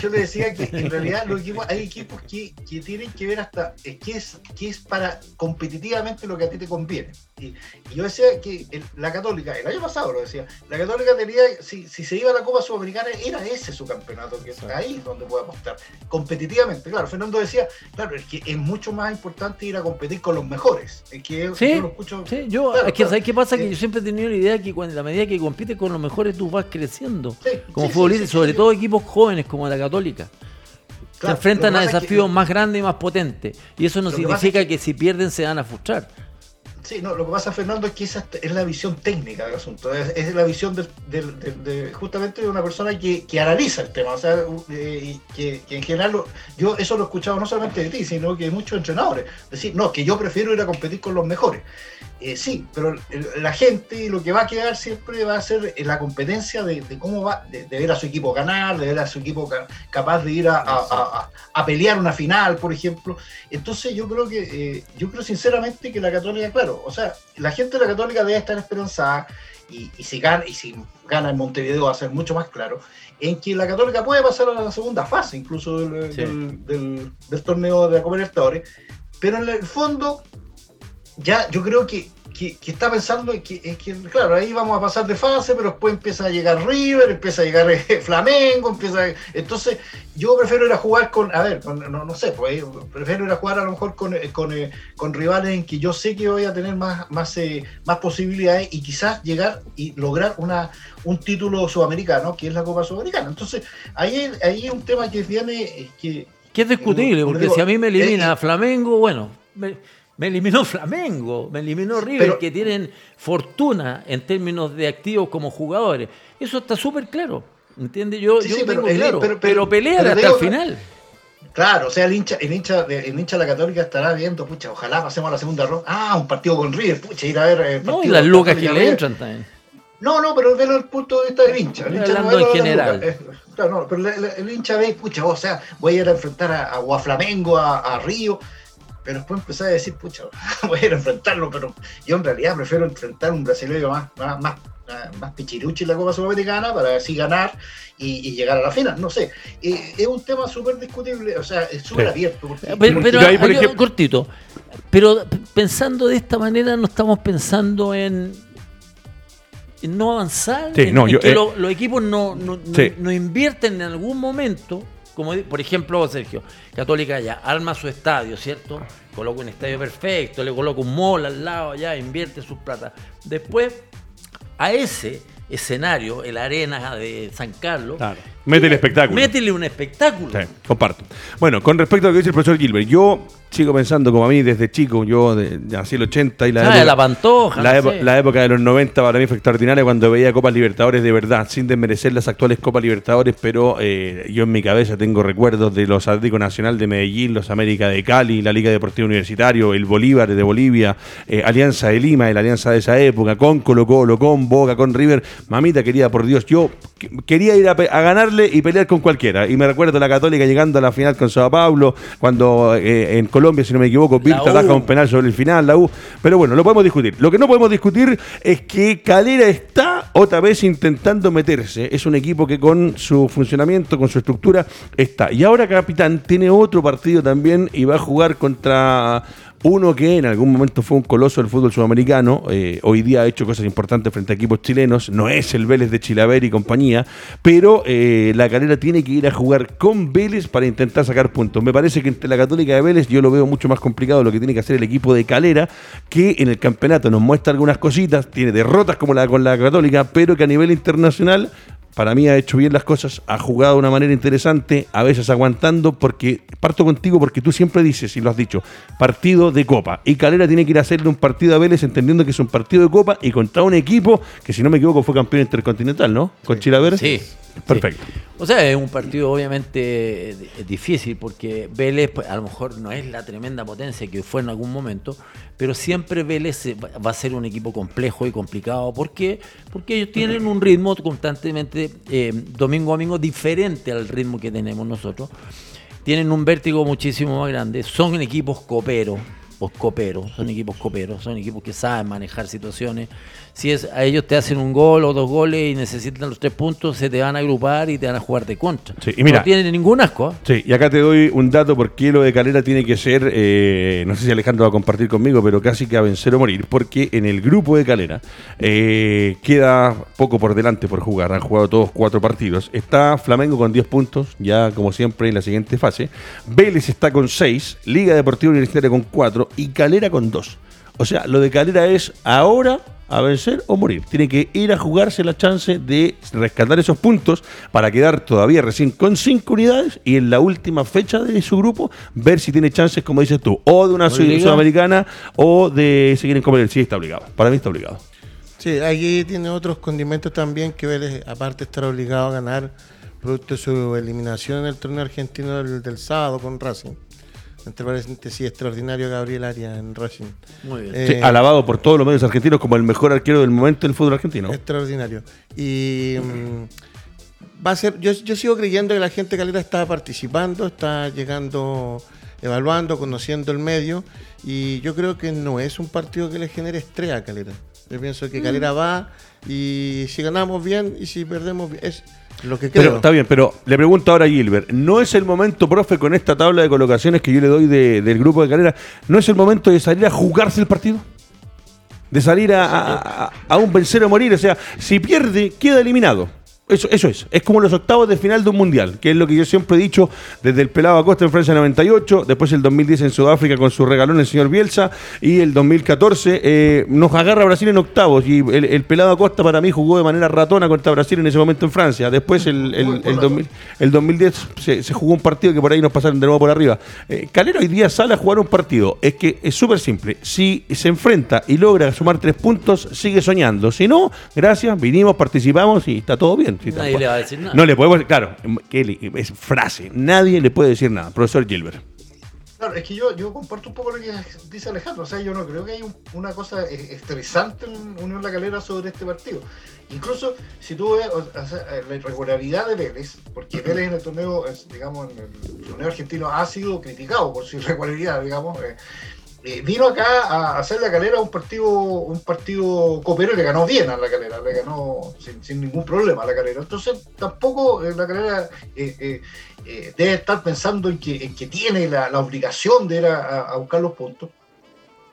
[SPEAKER 4] yo le decía que en realidad los equipos, hay equipos que, que tienen que ver hasta qué es, qué es para competitivamente lo que a ti te conviene. Y, yo decía que la Católica, el año pasado lo decía, la Católica tenía, si, si, se iba a la Copa Sudamericana, era ese su campeonato, que es ahí donde puede apostar. Competitivamente, claro, Fernando decía, claro, es que es mucho más importante ir a competir con los mejores. Es que
[SPEAKER 2] sí, yo lo escucho. Sí, yo, es que, ¿sabes qué pasa? que yo siempre he tenido la idea que cuando, a medida que compites con los mejores, tú vas creciendo. como futbolista, sobre todo equipos jóvenes como la Católica se enfrentan a desafíos más grandes y más potentes. Y eso no significa que, si pierden se van a frustrar.
[SPEAKER 4] Sí, no, lo que pasa, Fernando, es que esa es la visión técnica del asunto. Es, la visión de, justamente de una persona que, analiza el tema. O sea, eh, que, en general, yo eso lo he escuchado no solamente de ti, sino que de muchos entrenadores. Decir, no, que yo prefiero ir a competir con los mejores. Eh, sí, pero la gente lo que va a quedar siempre va a ser la competencia de, cómo va, de, ver a su equipo ganar, de ver a su equipo capaz de ir a, pelear una final, por ejemplo. Entonces yo creo que, eh, yo creo sinceramente que la Católica, claro, claro, o sea, la gente de la Católica debe estar esperanzada y, y, si gana, y si gana en Montevideo va a ser mucho más claro, en que la Católica puede pasar a la segunda fase, incluso del,
[SPEAKER 2] Sí.
[SPEAKER 4] del, del- del torneo de la Copa Libertadores, pero en el fondo ya yo creo que, que, que está pensando en que, en que, claro, ahí vamos a pasar de fase, pero después empieza a llegar River, empieza a llegar eh, *laughs* Flamengo, empieza a- entonces yo prefiero ir a jugar con, a ver, con- no, no sé, pues prefiero ir a jugar a lo mejor con, eh, con, eh, con rivales en que yo sé que voy a tener más, más, eh, más posibilidades y quizás llegar y lograr una, un título sudamericano, que es la Copa Sudamericana. Entonces, ahí, ahí es un tema que viene, eh, que,
[SPEAKER 2] Que es discutible, porque
[SPEAKER 4] digo,
[SPEAKER 2] si a mí me elimina Flamengo, bueno, me, me eliminó Flamengo, me eliminó River,
[SPEAKER 4] Pero-
[SPEAKER 2] que tienen fortuna en términos de activos como jugadores. Eso está súper claro. ¿Entiendes? Yo,
[SPEAKER 4] Sí,
[SPEAKER 2] yo
[SPEAKER 4] sí,
[SPEAKER 2] tengo
[SPEAKER 4] el-
[SPEAKER 2] claro,
[SPEAKER 4] pero-
[SPEAKER 2] pero,
[SPEAKER 4] pero-
[SPEAKER 2] pelean
[SPEAKER 4] pero
[SPEAKER 2] hasta
[SPEAKER 4] digo-
[SPEAKER 2] el final.
[SPEAKER 4] Claro, o sea, el hincha, el hincha, el hincha de la Católica estará viendo, pucha, ojalá pasemos a la segunda ronda. Ah, un partido con River, pucha, ir a ver. eh,
[SPEAKER 2] No, y
[SPEAKER 4] partido
[SPEAKER 2] las lucas que le entran también.
[SPEAKER 4] No, no, pero desde el punto de vista del hincha. El hincha
[SPEAKER 2] en
[SPEAKER 4] las
[SPEAKER 2] general.
[SPEAKER 4] eh, claro, no, pero el hincha ve, pucha, o sea, voy a ir a enfrentar a, a, o a Flamengo, a, a Río, pero después empezar a decir, pucha, *laughs* voy a ir a enfrentarlo, pero yo en realidad prefiero enfrentar un brasileño más, más, más, más pichiruchi en la Copa Sudamericana para así ganar y, y llegar a la final. No sé, Eh, es un tema súper discutible, o sea, es súper
[SPEAKER 1] Sí.
[SPEAKER 4] abierto. porque-
[SPEAKER 2] Pero,
[SPEAKER 1] porque
[SPEAKER 2] pero
[SPEAKER 1] yo ahí, por
[SPEAKER 2] aquí,
[SPEAKER 1] ejemplo-
[SPEAKER 2] cortito. Pero pensando de esta manera, no estamos pensando en, en no avanzar.
[SPEAKER 1] Sí,
[SPEAKER 2] en,
[SPEAKER 1] no,
[SPEAKER 2] en
[SPEAKER 1] yo,
[SPEAKER 2] que
[SPEAKER 1] eh,
[SPEAKER 2] lo- los equipos no, no, no-
[SPEAKER 1] Sí.
[SPEAKER 2] no invierten en algún momento. Por ejemplo, Sergio, Católica ya arma su estadio, ¿cierto? Coloca un estadio perfecto, le coloca un mall al lado, ya invierte sus plata. Después, a ese escenario, el Arena de San Carlos.
[SPEAKER 1] Mete el espectáculo.
[SPEAKER 2] métele un espectáculo.
[SPEAKER 1] Sí, comparto. Bueno, con respecto a lo que dice el profesor Gilbert, yo sigo pensando como a mí desde chico, yo nací el 80 y la,
[SPEAKER 2] Ah, la Pantoja,
[SPEAKER 1] la,
[SPEAKER 2] no sé.
[SPEAKER 1] la época de los 90 para mí fue extraordinaria cuando veía Copas Libertadores de verdad, sin desmerecer las actuales Copas Libertadores, pero eh, yo en mi cabeza tengo recuerdos de los Atlético Nacional de Medellín, los América de Cali, la Liga Deportiva Universitario, el Bolívar de Bolivia, eh, Alianza de Lima, la Alianza de esa época, con Colo Colo, con Boca, con River. Mamita querida, por Dios, yo que- quería ir a, a ganarle y pelear con cualquiera. Y me recuerdo la Católica llegando a la final con Sao Paulo, cuando eh, en Colombia, si no me equivoco, Virta
[SPEAKER 2] U.
[SPEAKER 1] ataja un penal sobre el final, la U. Pero bueno, lo podemos discutir. Lo que no podemos discutir es que Calera está otra vez intentando meterse. Es un equipo que con su funcionamiento, con su estructura, está. Y ahora Capitán tiene otro partido también y va a jugar contra uno que en algún momento fue un coloso del fútbol sudamericano, eh, hoy día ha hecho cosas importantes frente a equipos chilenos, no es el Vélez de Chilaver y compañía, pero eh, la Calera tiene que ir a jugar con Vélez para intentar sacar puntos. Me parece que entre la Católica de Vélez yo lo veo mucho más complicado lo que tiene que hacer el equipo de Calera, que en el campeonato nos muestra algunas cositas, tiene derrotas como la con la Católica, pero que a nivel internacional para mí ha hecho bien las cosas, ha jugado de una manera interesante, a veces aguantando, porque parto contigo porque tú siempre dices, y lo has dicho, partido de copa. Y Calera tiene que ir a hacerle un partido a Vélez entendiendo que es un partido de copa y contra un equipo que, si no me equivoco, fue campeón intercontinental, ¿no? Con Chilaver.
[SPEAKER 2] Sí.
[SPEAKER 1] Perfecto.
[SPEAKER 2] O sea, es un partido obviamente eh, difícil porque Vélez pues, a lo mejor no es la tremenda potencia que fue en algún momento, pero siempre Vélez va a ser un equipo complejo y complicado. ¿Por qué? Porque ellos tienen un ritmo constantemente, eh, domingo a domingo, diferente al ritmo que tenemos nosotros. Tienen un vértigo muchísimo más grande. Son equipos coperos. Coperos, son equipos coperos, son equipos que saben manejar situaciones. Si es a ellos te hacen un gol o dos goles y necesitan los tres puntos, se te van a agrupar y te van a jugar de contra.
[SPEAKER 1] Sí, y mira-
[SPEAKER 2] no tienen ningún asco. ¿eh?
[SPEAKER 1] Sí, y acá te doy un dato porque lo de Calera tiene que ser, eh, no sé si Alejandro va a compartir conmigo, pero casi que a vencer o morir, porque en el grupo de Calera eh, queda poco por delante por jugar, han jugado todos cuatro partidos. Está Flamengo con 10 puntos, ya como siempre en la siguiente fase. Vélez está con 6, Liga Deportiva Universitaria con 4 y Calera con 2. O sea, lo de Calera es ahora a vencer o morir. Tiene que ir a jugarse la chance de rescatar esos puntos para quedar todavía recién con cinco unidades y en la última fecha de su grupo ver si tiene chances, como dices tú, o de una sud-
[SPEAKER 2] Obliga.
[SPEAKER 1] sudamericana o de seguir en Copa del Sí, está obligado. Para mí está obligado.
[SPEAKER 3] Sí, aquí tiene otros condimentos también que Vélez, aparte de estar obligado a ganar, producto de su eliminación en el torneo argentino del, del sábado con Racing. Entre paréntesis, extraordinario Gabriel Arias en Racing.
[SPEAKER 2] Muy bien.
[SPEAKER 3] Eh,
[SPEAKER 1] Sí, alabado por todos los medios argentinos como el mejor arquero del momento del fútbol argentino.
[SPEAKER 3] Extraordinario. Y va a ser, yo, yo sigo creyendo que la gente Calera está participando, está llegando, evaluando, conociendo el medio, y yo creo que no es un partido que le genere estrés a Calera. Yo pienso que Calera va y si ganamos bien y si perdemos bien, es lo que creo.
[SPEAKER 1] Pero está bien, pero le pregunto ahora a Gilbert, ¿no es el momento, profe, con esta tabla de colocaciones que yo le doy de- del grupo de Calera, ¿no es el momento de salir a jugarse el partido? De salir a, a- a- a un vencer o morir. O sea, si pierde, queda eliminado. Eso, eso es. Es como los octavos de final de un mundial, que es lo que yo siempre he dicho desde el pelado Acosta en Francia 98, después el 2010 en Sudáfrica con su regalón el señor Bielsa, y el 2014 eh, nos agarra Brasil en octavos. Y el, el pelado Acosta para mí jugó de manera ratona contra Brasil en ese momento en Francia. Después el, el, el 2000 el 2010 se, se jugó un partido que por ahí nos pasaron de nuevo por arriba. Eh, Calera hoy día sale a jugar un partido. Es que es súper simple. Si se enfrenta y logra sumar tres puntos, sigue soñando. Si no, gracias, vinimos, participamos y está todo bien. Si
[SPEAKER 2] Nadie
[SPEAKER 1] tampoco-
[SPEAKER 2] le va a decir nada.
[SPEAKER 1] No le podemos, claro, le- es frase. Nadie le puede decir nada. Profesor Gilbert.
[SPEAKER 4] Claro, es que yo, yo comparto un poco lo que dice Alejandro. O sea, yo no creo que haya un- una cosa eh, estresante en Unión La Calera sobre este partido. Incluso si tú ves o sea, la irregularidad de Vélez, porque Vélez en el torneo, digamos, en el torneo argentino ha sido criticado por su irregularidad, digamos. eh, eh, vino acá a hacer la calera un partido un partido copero y le ganó bien a la calera, le ganó sin, ningún problema a la calera. Entonces tampoco eh, la calera eh, eh, eh, debe estar pensando en que, en que tiene la, obligación de ir a buscar los puntos.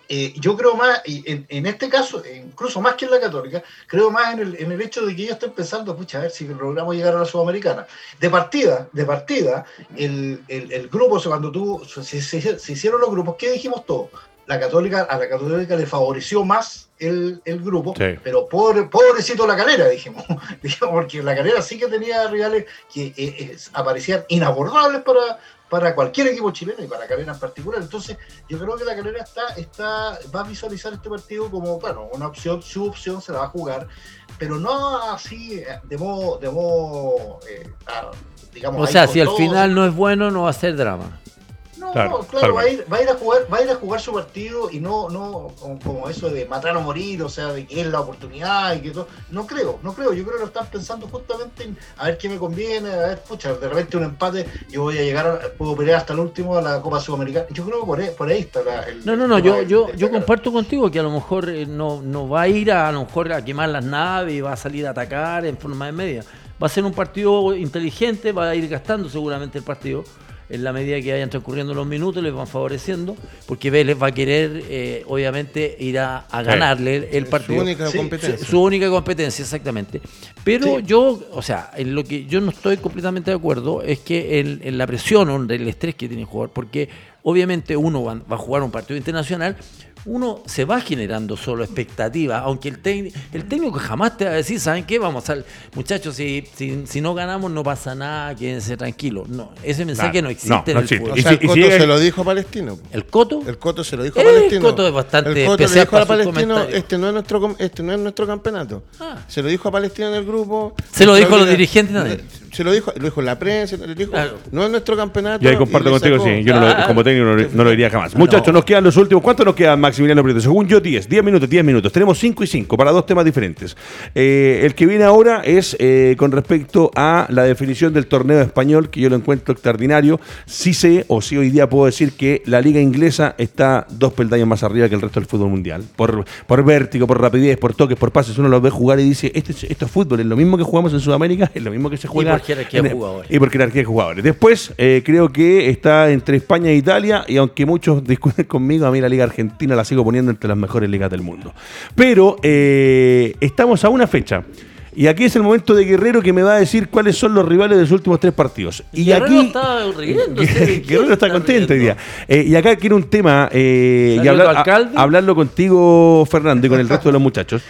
[SPEAKER 4] Eh, yo creo más, y en, en este caso, incluso más que en la católica, creo más en el, en el hecho de que ellos estén pensando, pucha, a ver si logramos llegar a la Sudamericana. De partida, de partida, el, el, el grupo, o sea, cuando tú, se, se- se hicieron los grupos, ¿qué dijimos todos? La católica, a la católica le favoreció más el, el grupo,
[SPEAKER 1] Sí.
[SPEAKER 4] pero pobre, pobrecito la calera, dijimos. *laughs* Dijimos, porque la calera sí que tenía rivales que eh, eh, aparecían inabordables para, para cualquier equipo chileno y para Calera en particular. Entonces, yo creo que la Calera está, está, va a visualizar este partido como, bueno, una opción, su opción se la va a jugar, pero no así eh, de modo, de modo eh, digamos.
[SPEAKER 2] O sea, si al final no es bueno, no va a ser drama.
[SPEAKER 4] No,
[SPEAKER 1] Claro,
[SPEAKER 4] va a, ir, va a ir a jugar, va a ir a jugar su partido y no, no como, como eso de matar o morir, o sea, de que es la oportunidad y que todo. No creo, no creo. Yo creo que lo están pensando justamente en a ver qué me conviene, a ver, pucha, de repente un empate, yo voy a llegar, a- puedo pelear hasta el último a la Copa Sudamericana. Yo creo que por ahí, por ahí está la, el
[SPEAKER 2] No, no, no, yo,
[SPEAKER 4] de-
[SPEAKER 2] yo,
[SPEAKER 4] de
[SPEAKER 2] yo comparto contigo que a lo mejor eh, no, no va a ir a, a lo mejor a quemar las naves y va a salir a atacar en forma de media. Va a ser un partido inteligente, va a ir gastando seguramente el partido. En la medida que vayan transcurriendo los minutos, les van favoreciendo, porque Vélez va a querer, eh, obviamente, ir a, a ganarle el, partido.
[SPEAKER 3] Su única
[SPEAKER 4] Sí,
[SPEAKER 3] competencia.
[SPEAKER 2] Su única competencia, exactamente. Pero
[SPEAKER 4] Sí.
[SPEAKER 2] yo, o sea, en lo que yo no estoy completamente de acuerdo es que en, en la presión o en el estrés que tiene el jugador, porque obviamente uno va, va a jugar un partido internacional, uno se va generando solo expectativa, aunque el, técnico el técnico jamás te va a decir, ¿saben qué? Vamos al muchachos, si, si, si no ganamos no pasa nada, quédense tranquilos. No, ese mensaje
[SPEAKER 1] Claro.
[SPEAKER 2] no existe
[SPEAKER 1] No,
[SPEAKER 2] en el
[SPEAKER 1] existe.
[SPEAKER 2] fútbol.
[SPEAKER 3] O
[SPEAKER 1] Y
[SPEAKER 3] sea, el
[SPEAKER 1] si
[SPEAKER 3] Coto se lo dijo a Palestino.
[SPEAKER 2] ¿El Coto?
[SPEAKER 3] El Coto se lo dijo a
[SPEAKER 2] El
[SPEAKER 3] Palestino.
[SPEAKER 2] Coto es bastante
[SPEAKER 3] El Coto le
[SPEAKER 2] especial
[SPEAKER 3] dijo a
[SPEAKER 2] para
[SPEAKER 3] Palestino, este no es nuestro com- este no es nuestro campeonato.
[SPEAKER 2] Ah.
[SPEAKER 3] Se lo dijo a Palestino en el grupo.
[SPEAKER 2] Se lo dijo a los dirigentes también.
[SPEAKER 3] Se lo dijo, lo dijo la prensa, le dijo,
[SPEAKER 2] Claro.
[SPEAKER 3] no es nuestro campeonato.
[SPEAKER 1] Yo ahí comparto
[SPEAKER 3] y
[SPEAKER 1] contigo,
[SPEAKER 3] sacó.
[SPEAKER 1] sí. Yo no lo- como técnico no, lo- no lo diría jamás.
[SPEAKER 2] No.
[SPEAKER 1] Muchachos, nos quedan los últimos. ¿Cuánto nos queda, Maximiliano Prieto? Según yo, 10. 10 minutos, 10 minutos. Tenemos 5 y 5 para dos temas diferentes. Eh, el que viene ahora es eh, con respecto a la definición del torneo español, que yo lo encuentro extraordinario. Sí sé, o sí hoy día puedo decir que la liga inglesa está dos peldaños más arriba que el resto del fútbol mundial. Por, por vértigo, por rapidez, por toques, por pases. Uno los ve jugar y dice, este, es- esto es fútbol, es lo mismo que jugamos en Sudamérica, es lo mismo que se juega.
[SPEAKER 2] Jerarquía de jugadores.
[SPEAKER 1] y por jerarquía de jugadores. Después, eh, creo que está entre España e Italia, y aunque muchos *laughs* discuten conmigo, a mí la Liga Argentina la sigo poniendo entre las mejores ligas del mundo. Pero eh, estamos a una fecha. Y aquí es el momento de Guerrero que me va a decir cuáles son los rivales de los últimos tres partidos. Y
[SPEAKER 2] Guerrero
[SPEAKER 1] aquí.
[SPEAKER 2] está riéndose. *laughs*
[SPEAKER 1] Guerrero está contento hoy día. Eh, y acá quiero un tema eh, y hablar- a- hablarlo contigo, Fernando, y con el resto de los muchachos.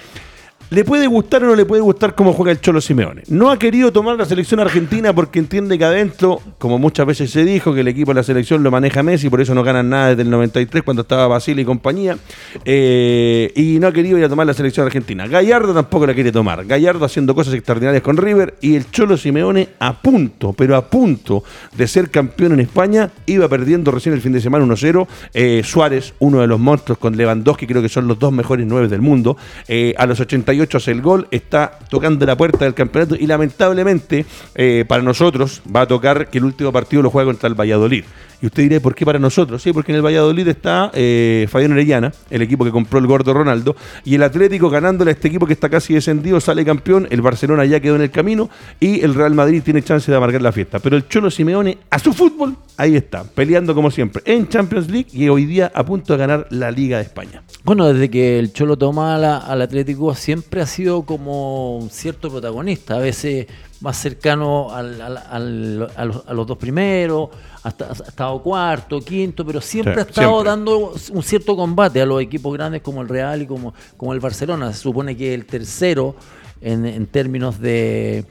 [SPEAKER 1] ¿Le puede gustar o no le puede gustar cómo juega el Cholo Simeone? No ha querido tomar la selección argentina porque entiende que adentro, como muchas veces se dijo, que el equipo de la selección lo maneja Messi, por eso no ganan nada desde el 93 cuando estaba Basile y compañía. Eh, y no ha querido ir a tomar la selección argentina. Gallardo tampoco la quiere tomar. Gallardo haciendo cosas extraordinarias con River y el Cholo Simeone a punto, pero a punto de ser campeón en España. Iba perdiendo recién el fin de semana 1-0. Eh, Suárez, uno de los monstruos con Lewandowski, creo que son los dos mejores nueve del mundo. Eh, a los 88 58 hace el gol, está tocando la puerta del campeonato y lamentablemente eh, para nosotros va a tocar que el último partido lo juega contra el Valladolid. Y usted dirá, ¿por qué para nosotros? Sí, porque en el Valladolid está eh, Fabián Orellana, el equipo que compró el gordo Ronaldo, y el Atlético ganándole a este equipo que está casi descendido, sale campeón, el Barcelona ya quedó en el camino y el Real Madrid tiene chance de amargar la fiesta. Pero el Cholo Simeone, a su fútbol, ahí está, peleando como siempre en Champions League y hoy día a punto de ganar la Liga de España.
[SPEAKER 2] Bueno, desde que el Cholo toma al Atlético siempre ha sido como un cierto protagonista, a veces más cercano al, a, los, dos primeros, hasta, ha estado cuarto, quinto, pero siempre ha estado dando un cierto combate a los equipos grandes como el Real y como, como el Barcelona. Se supone que el tercero en, términos de,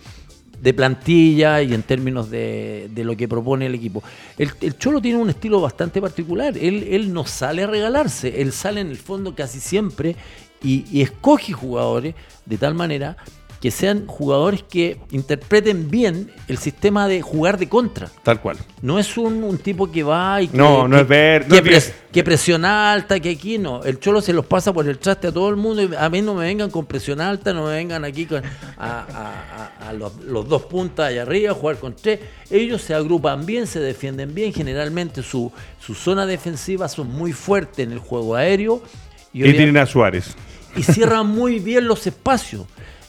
[SPEAKER 2] de, plantilla y en términos de, lo que propone el equipo. El, Cholo tiene un estilo bastante particular. Él, él no sale a regalarse, él sale en el fondo casi siempre y, y escoge jugadores de tal manera que sean jugadores que interpreten bien el sistema de jugar de contra.
[SPEAKER 1] Tal cual.
[SPEAKER 2] No es un, tipo que va y que,
[SPEAKER 1] no, no es ver,
[SPEAKER 2] que, presión alta, que aquí no. El Cholo se los pasa por el traste a todo el mundo y a mí no me vengan con presión alta, no me vengan aquí con, a, los, dos puntas allá arriba, a jugar con tres. Ellos se agrupan bien, se defienden bien, generalmente su, su zona defensiva son muy fuertes en el juego aéreo.
[SPEAKER 1] Y, y tienen a Suárez.
[SPEAKER 2] Y cierran muy bien los espacios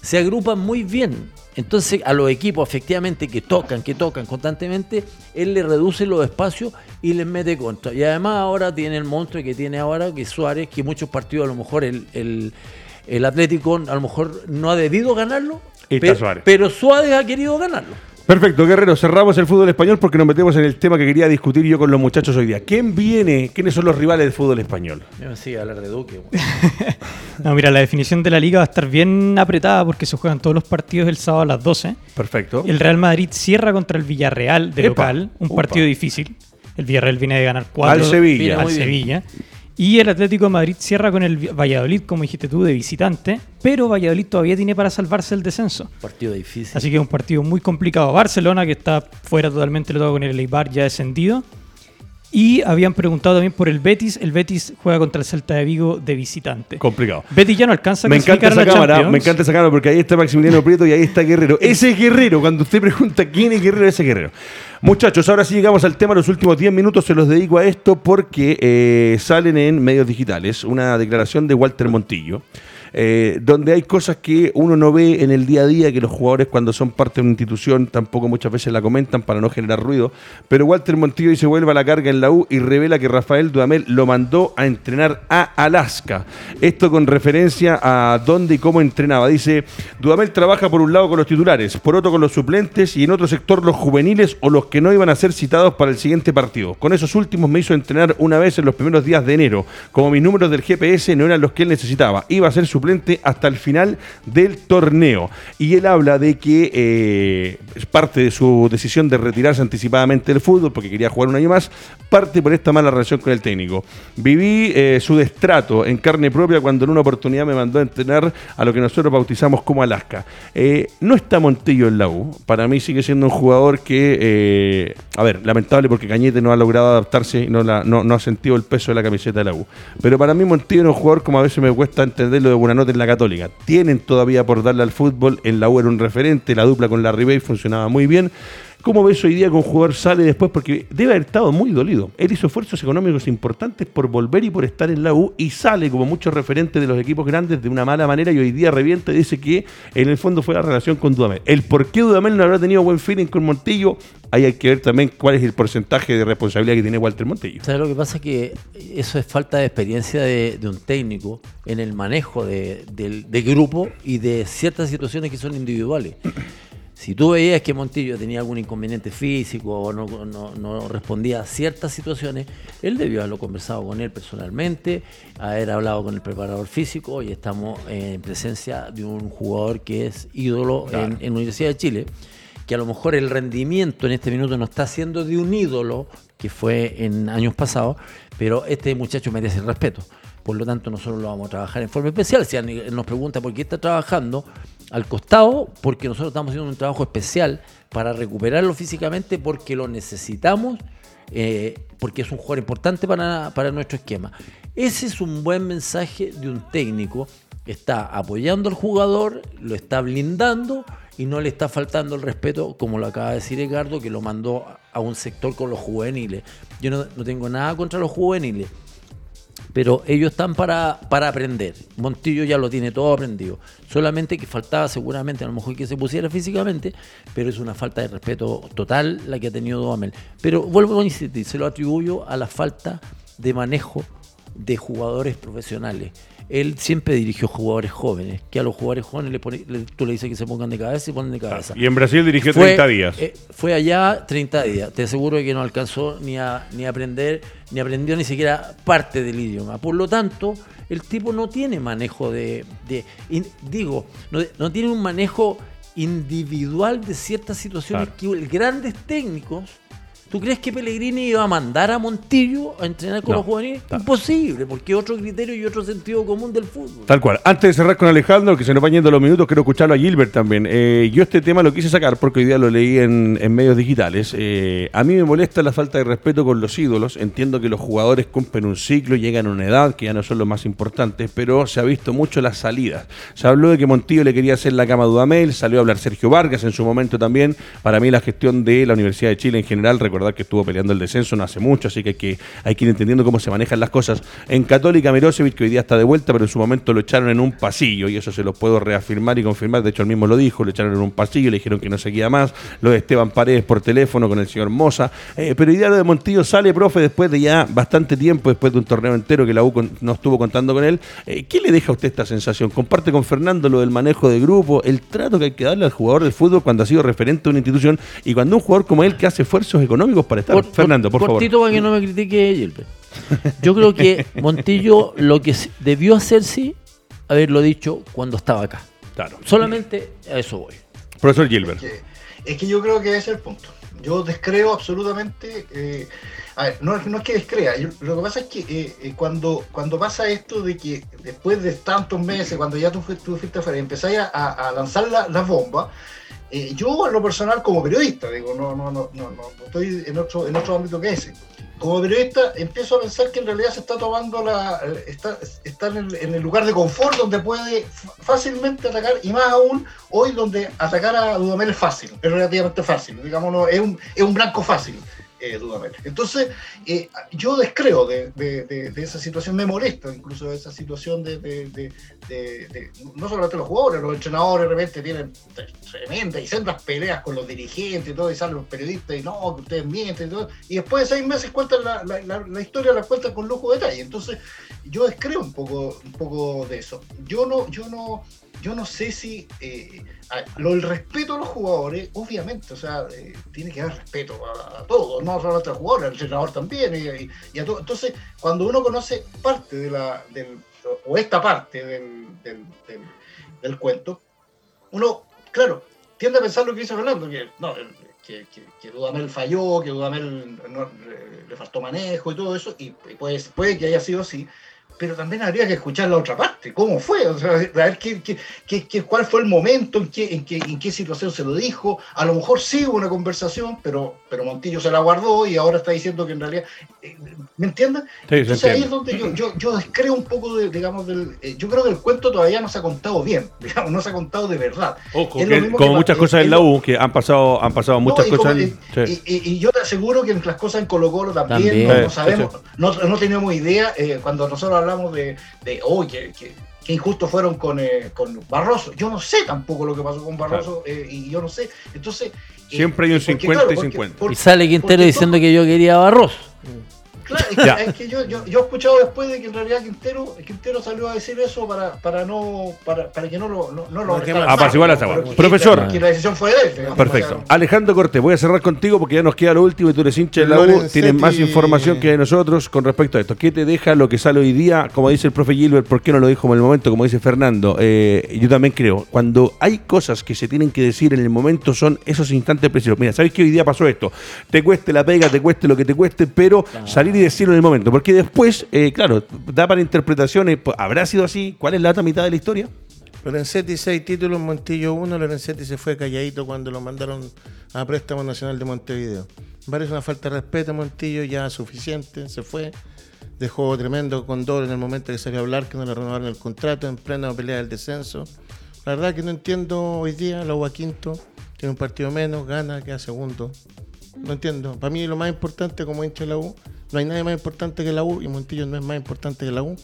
[SPEAKER 2] se agrupan muy bien. Entonces a los equipos efectivamente que tocan, que tocan constantemente, él le reduce los espacios y les mete contra. Y además ahora tiene el monstruo que tiene ahora, que es Suárez, que muchos partidos a lo mejor el, el, Atlético a lo mejor no ha debido ganarlo, pero Suárez ha querido ganarlo.
[SPEAKER 1] Perfecto, Guerrero, cerramos el fútbol español porque nos metemos en el tema que quería discutir yo con los muchachos hoy día. ¿Quién viene? ¿Quiénes son los rivales del fútbol español?
[SPEAKER 2] Sí, hablar de Duque. *laughs*
[SPEAKER 5] no, mira, la definición de la liga va a estar bien apretada porque se juegan todos los partidos el sábado a las 12.
[SPEAKER 1] Perfecto.
[SPEAKER 5] El Real Madrid cierra contra el Villarreal de local, un partido difícil. El Villarreal viene de ganar 4
[SPEAKER 1] al Sevilla.
[SPEAKER 5] Al Sevilla. Y el Atlético de Madrid cierra con el Valladolid, como dijiste tú, de visitante, pero Valladolid todavía tiene para salvarse el descenso.
[SPEAKER 2] Partido difícil.
[SPEAKER 5] Así que es un partido muy complicado. Barcelona, que está fuera totalmente, lo todo con el Eibar ya descendido. Y habían preguntado también por el Betis. El Betis juega contra el Celta de Vigo de visitante.
[SPEAKER 1] Complicado.
[SPEAKER 5] Betis ya no alcanza a
[SPEAKER 1] me encanta esa cámara, Me encanta esa cámara porque ahí está Maximiliano Prieto y ahí está Guerrero. *laughs* Ese Guerrero, cuando usted pregunta quién es Guerrero, ese Guerrero. Muchachos, ahora sí llegamos al tema. Los últimos 10 minutos se los dedico a esto porque eh, salen en medios digitales una declaración de Walter Montillo. Eh, donde hay cosas que uno no ve en el día a día, que los jugadores cuando son parte de una institución tampoco muchas veces la comentan para no generar ruido. Pero Walter Montillo dice vuelve a la carga en la U y revela que Rafael Dudamel lo mandó a entrenar a Alaska. Esto con referencia a dónde y cómo entrenaba. Dice, Dudamel trabaja por un lado con los titulares, por otro con los suplentes y en otro sector los juveniles o los que no iban a ser citados para el siguiente partido. Con esos últimos me hizo entrenar una vez en los primeros días de enero. Como mis números del GPS no eran los que él necesitaba. Iba a ser su hasta el final del torneo. Y él habla de que eh, parte de su decisión de retirarse anticipadamente del fútbol porque quería jugar un año más, parte por esta mala relación con el técnico. Viví eh, su destrato en carne propia cuando en una oportunidad me mandó a entrenar a lo que nosotros bautizamos como Alaska. Eh, no está Montillo en la U. Para mí sigue siendo un jugador que, a ver, lamentable porque Cañete no ha logrado adaptarse y no, no, no, ha sentido el peso de la camiseta de la U. Pero para mí Montillo es un jugador como a veces me cuesta entenderlo de buena nota en la Católica. Tienen todavía por darle al fútbol. En la U un referente, la dupla con la Ribey funcionaba muy bien. ¿Cómo ves hoy día que un jugador sale después? Porque debe haber estado muy dolido. Él hizo esfuerzos económicos importantes por volver y por estar en la U y sale como muchos referentes de los equipos grandes de una mala manera y hoy día revienta y dice que en el fondo fue la relación con Dudamel. El por qué Dudamel no habrá tenido buen feeling con Montillo, ahí hay que ver también cuál es el porcentaje de responsabilidad que tiene Walter Montillo.
[SPEAKER 2] ¿Sabes lo que pasa? Que eso es falta de experiencia de, un técnico en el manejo de, de grupo y de ciertas situaciones que son individuales. Si tú veías que Montillo tenía algún inconveniente físico o no, respondía a ciertas situaciones, él debió haberlo conversado con él personalmente, haber hablado con el preparador físico y estamos en presencia de un jugador que es ídolo en, en Universidad de Chile, que a lo mejor el rendimiento en este minuto no está siendo de un ídolo que fue en años pasados, pero este muchacho merece el respeto. Por lo tanto, nosotros lo vamos a trabajar en forma especial. Si nos pregunta por qué está trabajando, al costado porque nosotros estamos haciendo un trabajo especial para recuperarlo físicamente porque lo necesitamos, eh, porque es un jugador importante para, para nuestro esquema. Ese es un buen mensaje de un técnico está apoyando al jugador, lo está blindando y no le está faltando el respeto, como lo acaba de decir Ricardo, que lo mandó a un sector con los juveniles. Yo no, no tengo nada contra los juveniles, pero ellos están para, para aprender. Montillo ya lo tiene todo aprendido. Solamente que faltaba seguramente, a lo mejor que se pusiera físicamente, pero es una falta de respeto total la que ha tenido Dudamel. Pero vuelvo a insistir, se lo atribuyo a la falta de manejo de jugadores profesionales él siempre dirigió jugadores jóvenes, que a los jugadores jóvenes le pone, le- tú le dices que se pongan de cabeza y ponen de cabeza.
[SPEAKER 1] Y en Brasil dirigió
[SPEAKER 2] Fue,
[SPEAKER 1] 30 días.
[SPEAKER 2] eh, fue allá 30 días. Te aseguro que no alcanzó ni a, ni a aprender, ni aprendió ni siquiera parte del idioma. Por lo tanto, el tipo no tiene manejo de. de- in- digo, no, no tiene un manejo individual de ciertas situaciones
[SPEAKER 1] Claro.
[SPEAKER 2] que grandes técnicos. ¿Tú crees que Pellegrini iba a mandar a Montillo a entrenar con
[SPEAKER 1] No,
[SPEAKER 2] los juveniles? Imposible, porque es otro criterio y otro sentido común del fútbol.
[SPEAKER 1] Tal cual. Antes de cerrar con Alejandro, que se nos van yendo los minutos, quiero escucharlo a Gilbert también. Eh, yo este tema lo quise sacar porque hoy día lo leí en, en medios digitales. Eh, a mí me molesta la falta de respeto con los ídolos. Entiendo que los jugadores cumplen un ciclo, llegan a una edad que ya no son los más importantes, pero se ha visto mucho las salidas. Se habló de que Montillo le quería hacer la cama a Dudamel, salió a hablar Sergio Vargas en su momento también. Para mí la gestión de la Universidad de Chile en general, recordar que estuvo peleando el descenso no hace mucho, así que hay que, ir entendiendo cómo se manejan las cosas. En Católica Mirosevic, que hoy día está de vuelta, pero en su momento lo echaron en un pasillo, y eso se lo puedo reafirmar y confirmar, de hecho él mismo lo dijo, lo echaron en un pasillo, le dijeron que no seguía más, lo de Esteban Paredes por teléfono con el señor Moza, Eh, pero hoy día lo de Montillo sale, profe, después de ya bastante tiempo, después de un torneo entero que la U no estuvo contando con él, Eh, ¿qué le deja a usted esta sensación? Comparte con Fernando lo del manejo de grupo, el trato que hay que darle al jugador del fútbol cuando ha sido referente de una institución y cuando un jugador como él que hace esfuerzos económicos para estar. Fernando, por favor.
[SPEAKER 2] cortito para que no me critique Gilbert. Yo creo que *laughs* Montillo lo que debió hacer sí, haberlo dicho cuando estaba acá.
[SPEAKER 1] Claro.
[SPEAKER 2] Solamente a eso voy.
[SPEAKER 1] Profesor Gilbert.
[SPEAKER 4] que- es que yo creo que ese es el punto. Yo descreo absolutamente. eh, a ver, no, no es que descrea. yo- lo que pasa es que eh, eh, cuando, cuando pasa esto de que después de tantos meses, cuando ya tú, fuiste, tú fuiste afuera y empezáis a, a lanzar la- las bombas, eh, yo en lo personal como periodista, digo, no, no, no, no, no estoy en otro, en otro ámbito que ese. Como periodista empiezo a pensar que en realidad se está tomando la. está, está en, el, en el lugar de confort donde puede fácilmente atacar, y más aún hoy donde atacar a Dudamel es fácil, es relativamente fácil, digámoslo, es un, es un blanco fácil. Eh, Dudamel. Entonces, eh, yo descreo de, de- esa situación, me molesta incluso esa situación de, no solamente los jugadores, los entrenadores de repente tienen tremendas y sendas peleas con los dirigentes y todo, y salen los periodistas y no, que ustedes mienten y todo, y después de seis meses cuentan la- la historia, la cuentan con lujo de detalle. Entonces, yo descreo un poco, un poco de eso. Yo no, yo no, yo no sé si eh, a- lo, el respeto a los jugadores, obviamente, o sea, eh, tiene que haber respeto a, a todos, no solamente al jugador, al entrenador también, y, a todo. Entonces, cuando uno conoce parte de la, del, o esta parte del, del, cuento, uno, claro, tiende a pensar lo que dice Fernando, que no, que, que, que Dudamel falló, que Dudamel no- le, faltó manejo y todo eso, y, y puede, puede que haya sido así, pero también habría que escuchar la otra parte, cómo fue, o sea, a ver qué, qué- qué- qué- cuál fue el momento, en qué, en, qué, en qué situación se lo dijo, a lo mejor sí hubo una conversación, pero, pero Montillo se la guardó y ahora está diciendo que en realidad, eh, ¿me?
[SPEAKER 1] Sí, se
[SPEAKER 4] Entonces ahí es donde yo, yo, yo descreo un poco de, digamos, del, eh, yo creo que el cuento todavía no se ha contado bien, *laughs* digamos, no se ha contado de verdad.
[SPEAKER 1] Ojo,
[SPEAKER 4] Es lo
[SPEAKER 1] que
[SPEAKER 4] mismo
[SPEAKER 1] como
[SPEAKER 4] que-
[SPEAKER 1] muchas
[SPEAKER 4] es-
[SPEAKER 1] cosas en la U, que han pasado, han pasado muchas
[SPEAKER 4] no, y
[SPEAKER 1] cosas.
[SPEAKER 4] como-
[SPEAKER 1] en-
[SPEAKER 4] y,
[SPEAKER 1] sí.
[SPEAKER 4] y- y yo te aseguro que en las cosas en Colo Colo también,
[SPEAKER 2] También.
[SPEAKER 4] no, sabemos,
[SPEAKER 1] sí,
[SPEAKER 4] No, no tenemos idea eh, cuando nosotros hablamos de, de oh, que, injustos fueron con, eh, con Barroso. Yo no sé tampoco lo que pasó con Barroso eh, y yo no sé. Entonces. eh,
[SPEAKER 1] Siempre hay un
[SPEAKER 4] porque,
[SPEAKER 1] 50 y
[SPEAKER 4] porque-
[SPEAKER 1] 50.
[SPEAKER 4] porque-
[SPEAKER 2] Y sale Quintero diciendo
[SPEAKER 4] todo-
[SPEAKER 2] que yo quería a Barroso.
[SPEAKER 4] Claro, es que,
[SPEAKER 1] Ya.
[SPEAKER 4] es que yo, yo, yo he escuchado después de que en realidad Quintero, Quintero salió a decir eso para, para no para, para que no lo no, no lo
[SPEAKER 1] apaciguar aguas.
[SPEAKER 4] que-
[SPEAKER 1] Profesor.
[SPEAKER 4] Que la decisión fue de él. digamos,
[SPEAKER 1] Perfecto. Alejandro Cortés, voy a cerrar contigo porque ya nos queda lo último y tú eres hincha de la U, tienes más información que nosotros con respecto a esto. ¿Qué te deja lo que sale hoy día? Como dice el profe Gilbert, ¿por qué no lo dijo en el momento? Como dice Fernando, eh, yo también creo, cuando hay cosas que se tienen que decir en el momento son esos instantes precisos. Mira, ¿sabes que hoy día pasó esto? Te cueste la pega, te cueste lo que te cueste, pero salir decirlo en el momento. Porque después, eh, claro, da para interpretaciones, ¿habrá sido así? ¿Cuál es la otra mitad de la historia?
[SPEAKER 3] Lorenzetti seis títulos, Montillo uno. Lorenzetti se fue calladito cuando lo mandaron a préstamo nacional de Montevideo. Parece una falta de respeto, Montillo, ya suficiente, se fue. dejó tremendo condor en el momento que salió a hablar que no le renovaron el contrato en plena pelea del descenso. La verdad que no entiendo hoy día, la U a quinto, tiene un partido menos, gana, queda segundo. No entiendo. Para mí lo más importante como hincha de la U, no hay nadie más importante que la U y Montillo no es más importante que la U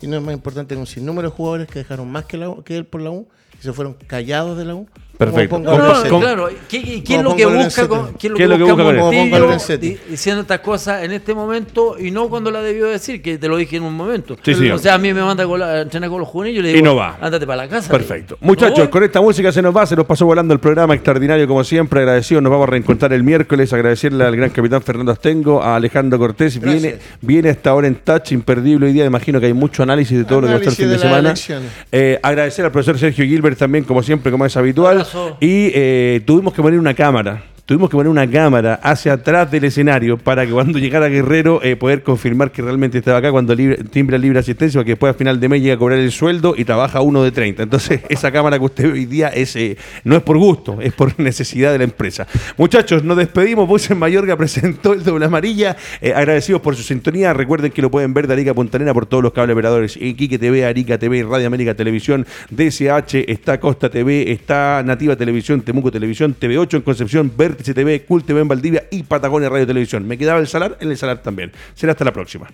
[SPEAKER 3] y no es más importante que un sinnúmero de jugadores que dejaron más que, la que él por la U y se fueron callados de la U.
[SPEAKER 1] Perfecto.
[SPEAKER 2] No, claro. ¿Qué, qué- qué es lo que busca con,
[SPEAKER 3] Lorenzetti.
[SPEAKER 2] qué es lo
[SPEAKER 1] ¿Qué
[SPEAKER 2] que busca
[SPEAKER 1] con
[SPEAKER 2] diciendo estas cosas en este momento y no cuando la debió decir, que te lo dije en un momento?
[SPEAKER 1] Sí, sí.
[SPEAKER 2] O sea, a mí me manda con la- a entrenar con los juveniles y yo le
[SPEAKER 1] Y
[SPEAKER 2] digo,
[SPEAKER 1] no va.
[SPEAKER 2] ándate para la casa.
[SPEAKER 1] Perfecto. Muchachos, con esta música se nos va, se nos pasó volando el programa extraordinario como siempre, agradecido, nos vamos a reencontrar el miércoles, agradecerle al gran capitán Fernando Astengo, a Alejandro Cortés, viene,
[SPEAKER 3] Gracias.
[SPEAKER 1] viene hasta ahora en touch, imperdible hoy día, imagino que hay mucho análisis de todo lo que va a estar el fin de
[SPEAKER 3] Análisis
[SPEAKER 1] semana. Eh, agradecer al profesor Sergio Gilbert también, como siempre, como es habitual. Y eh, tuvimos que poner una cámara. Tuvimos que poner una cámara hacia atrás del escenario para que cuando *laughs* llegara Guerrero eh, poder confirmar que realmente estaba acá cuando libre, timbra libre asistencia, porque después al final de mes llega a cobrar el sueldo y trabaja uno de 30. Entonces, *laughs* esa cámara que usted ve hoy día es, eh, no es por gusto, es por *laughs* necesidad de la empresa. Muchachos, nos despedimos. Voz en Mayorga presentó el doble amarilla. Eh, agradecidos por su sintonía. Recuerden que lo pueden ver de Arica a Punta Arenas por todos los cable operadores. Iquique TV, Arica TV, Radio América Televisión, DSH, está Costa TV, está Nativa Televisión, Temuco Televisión, TV8 en Concepción, Vértice TV, Cult TV en Valdivia y Patagonia Radio Televisión. Me quedaba el Salar, en el Salar también. Será hasta la próxima.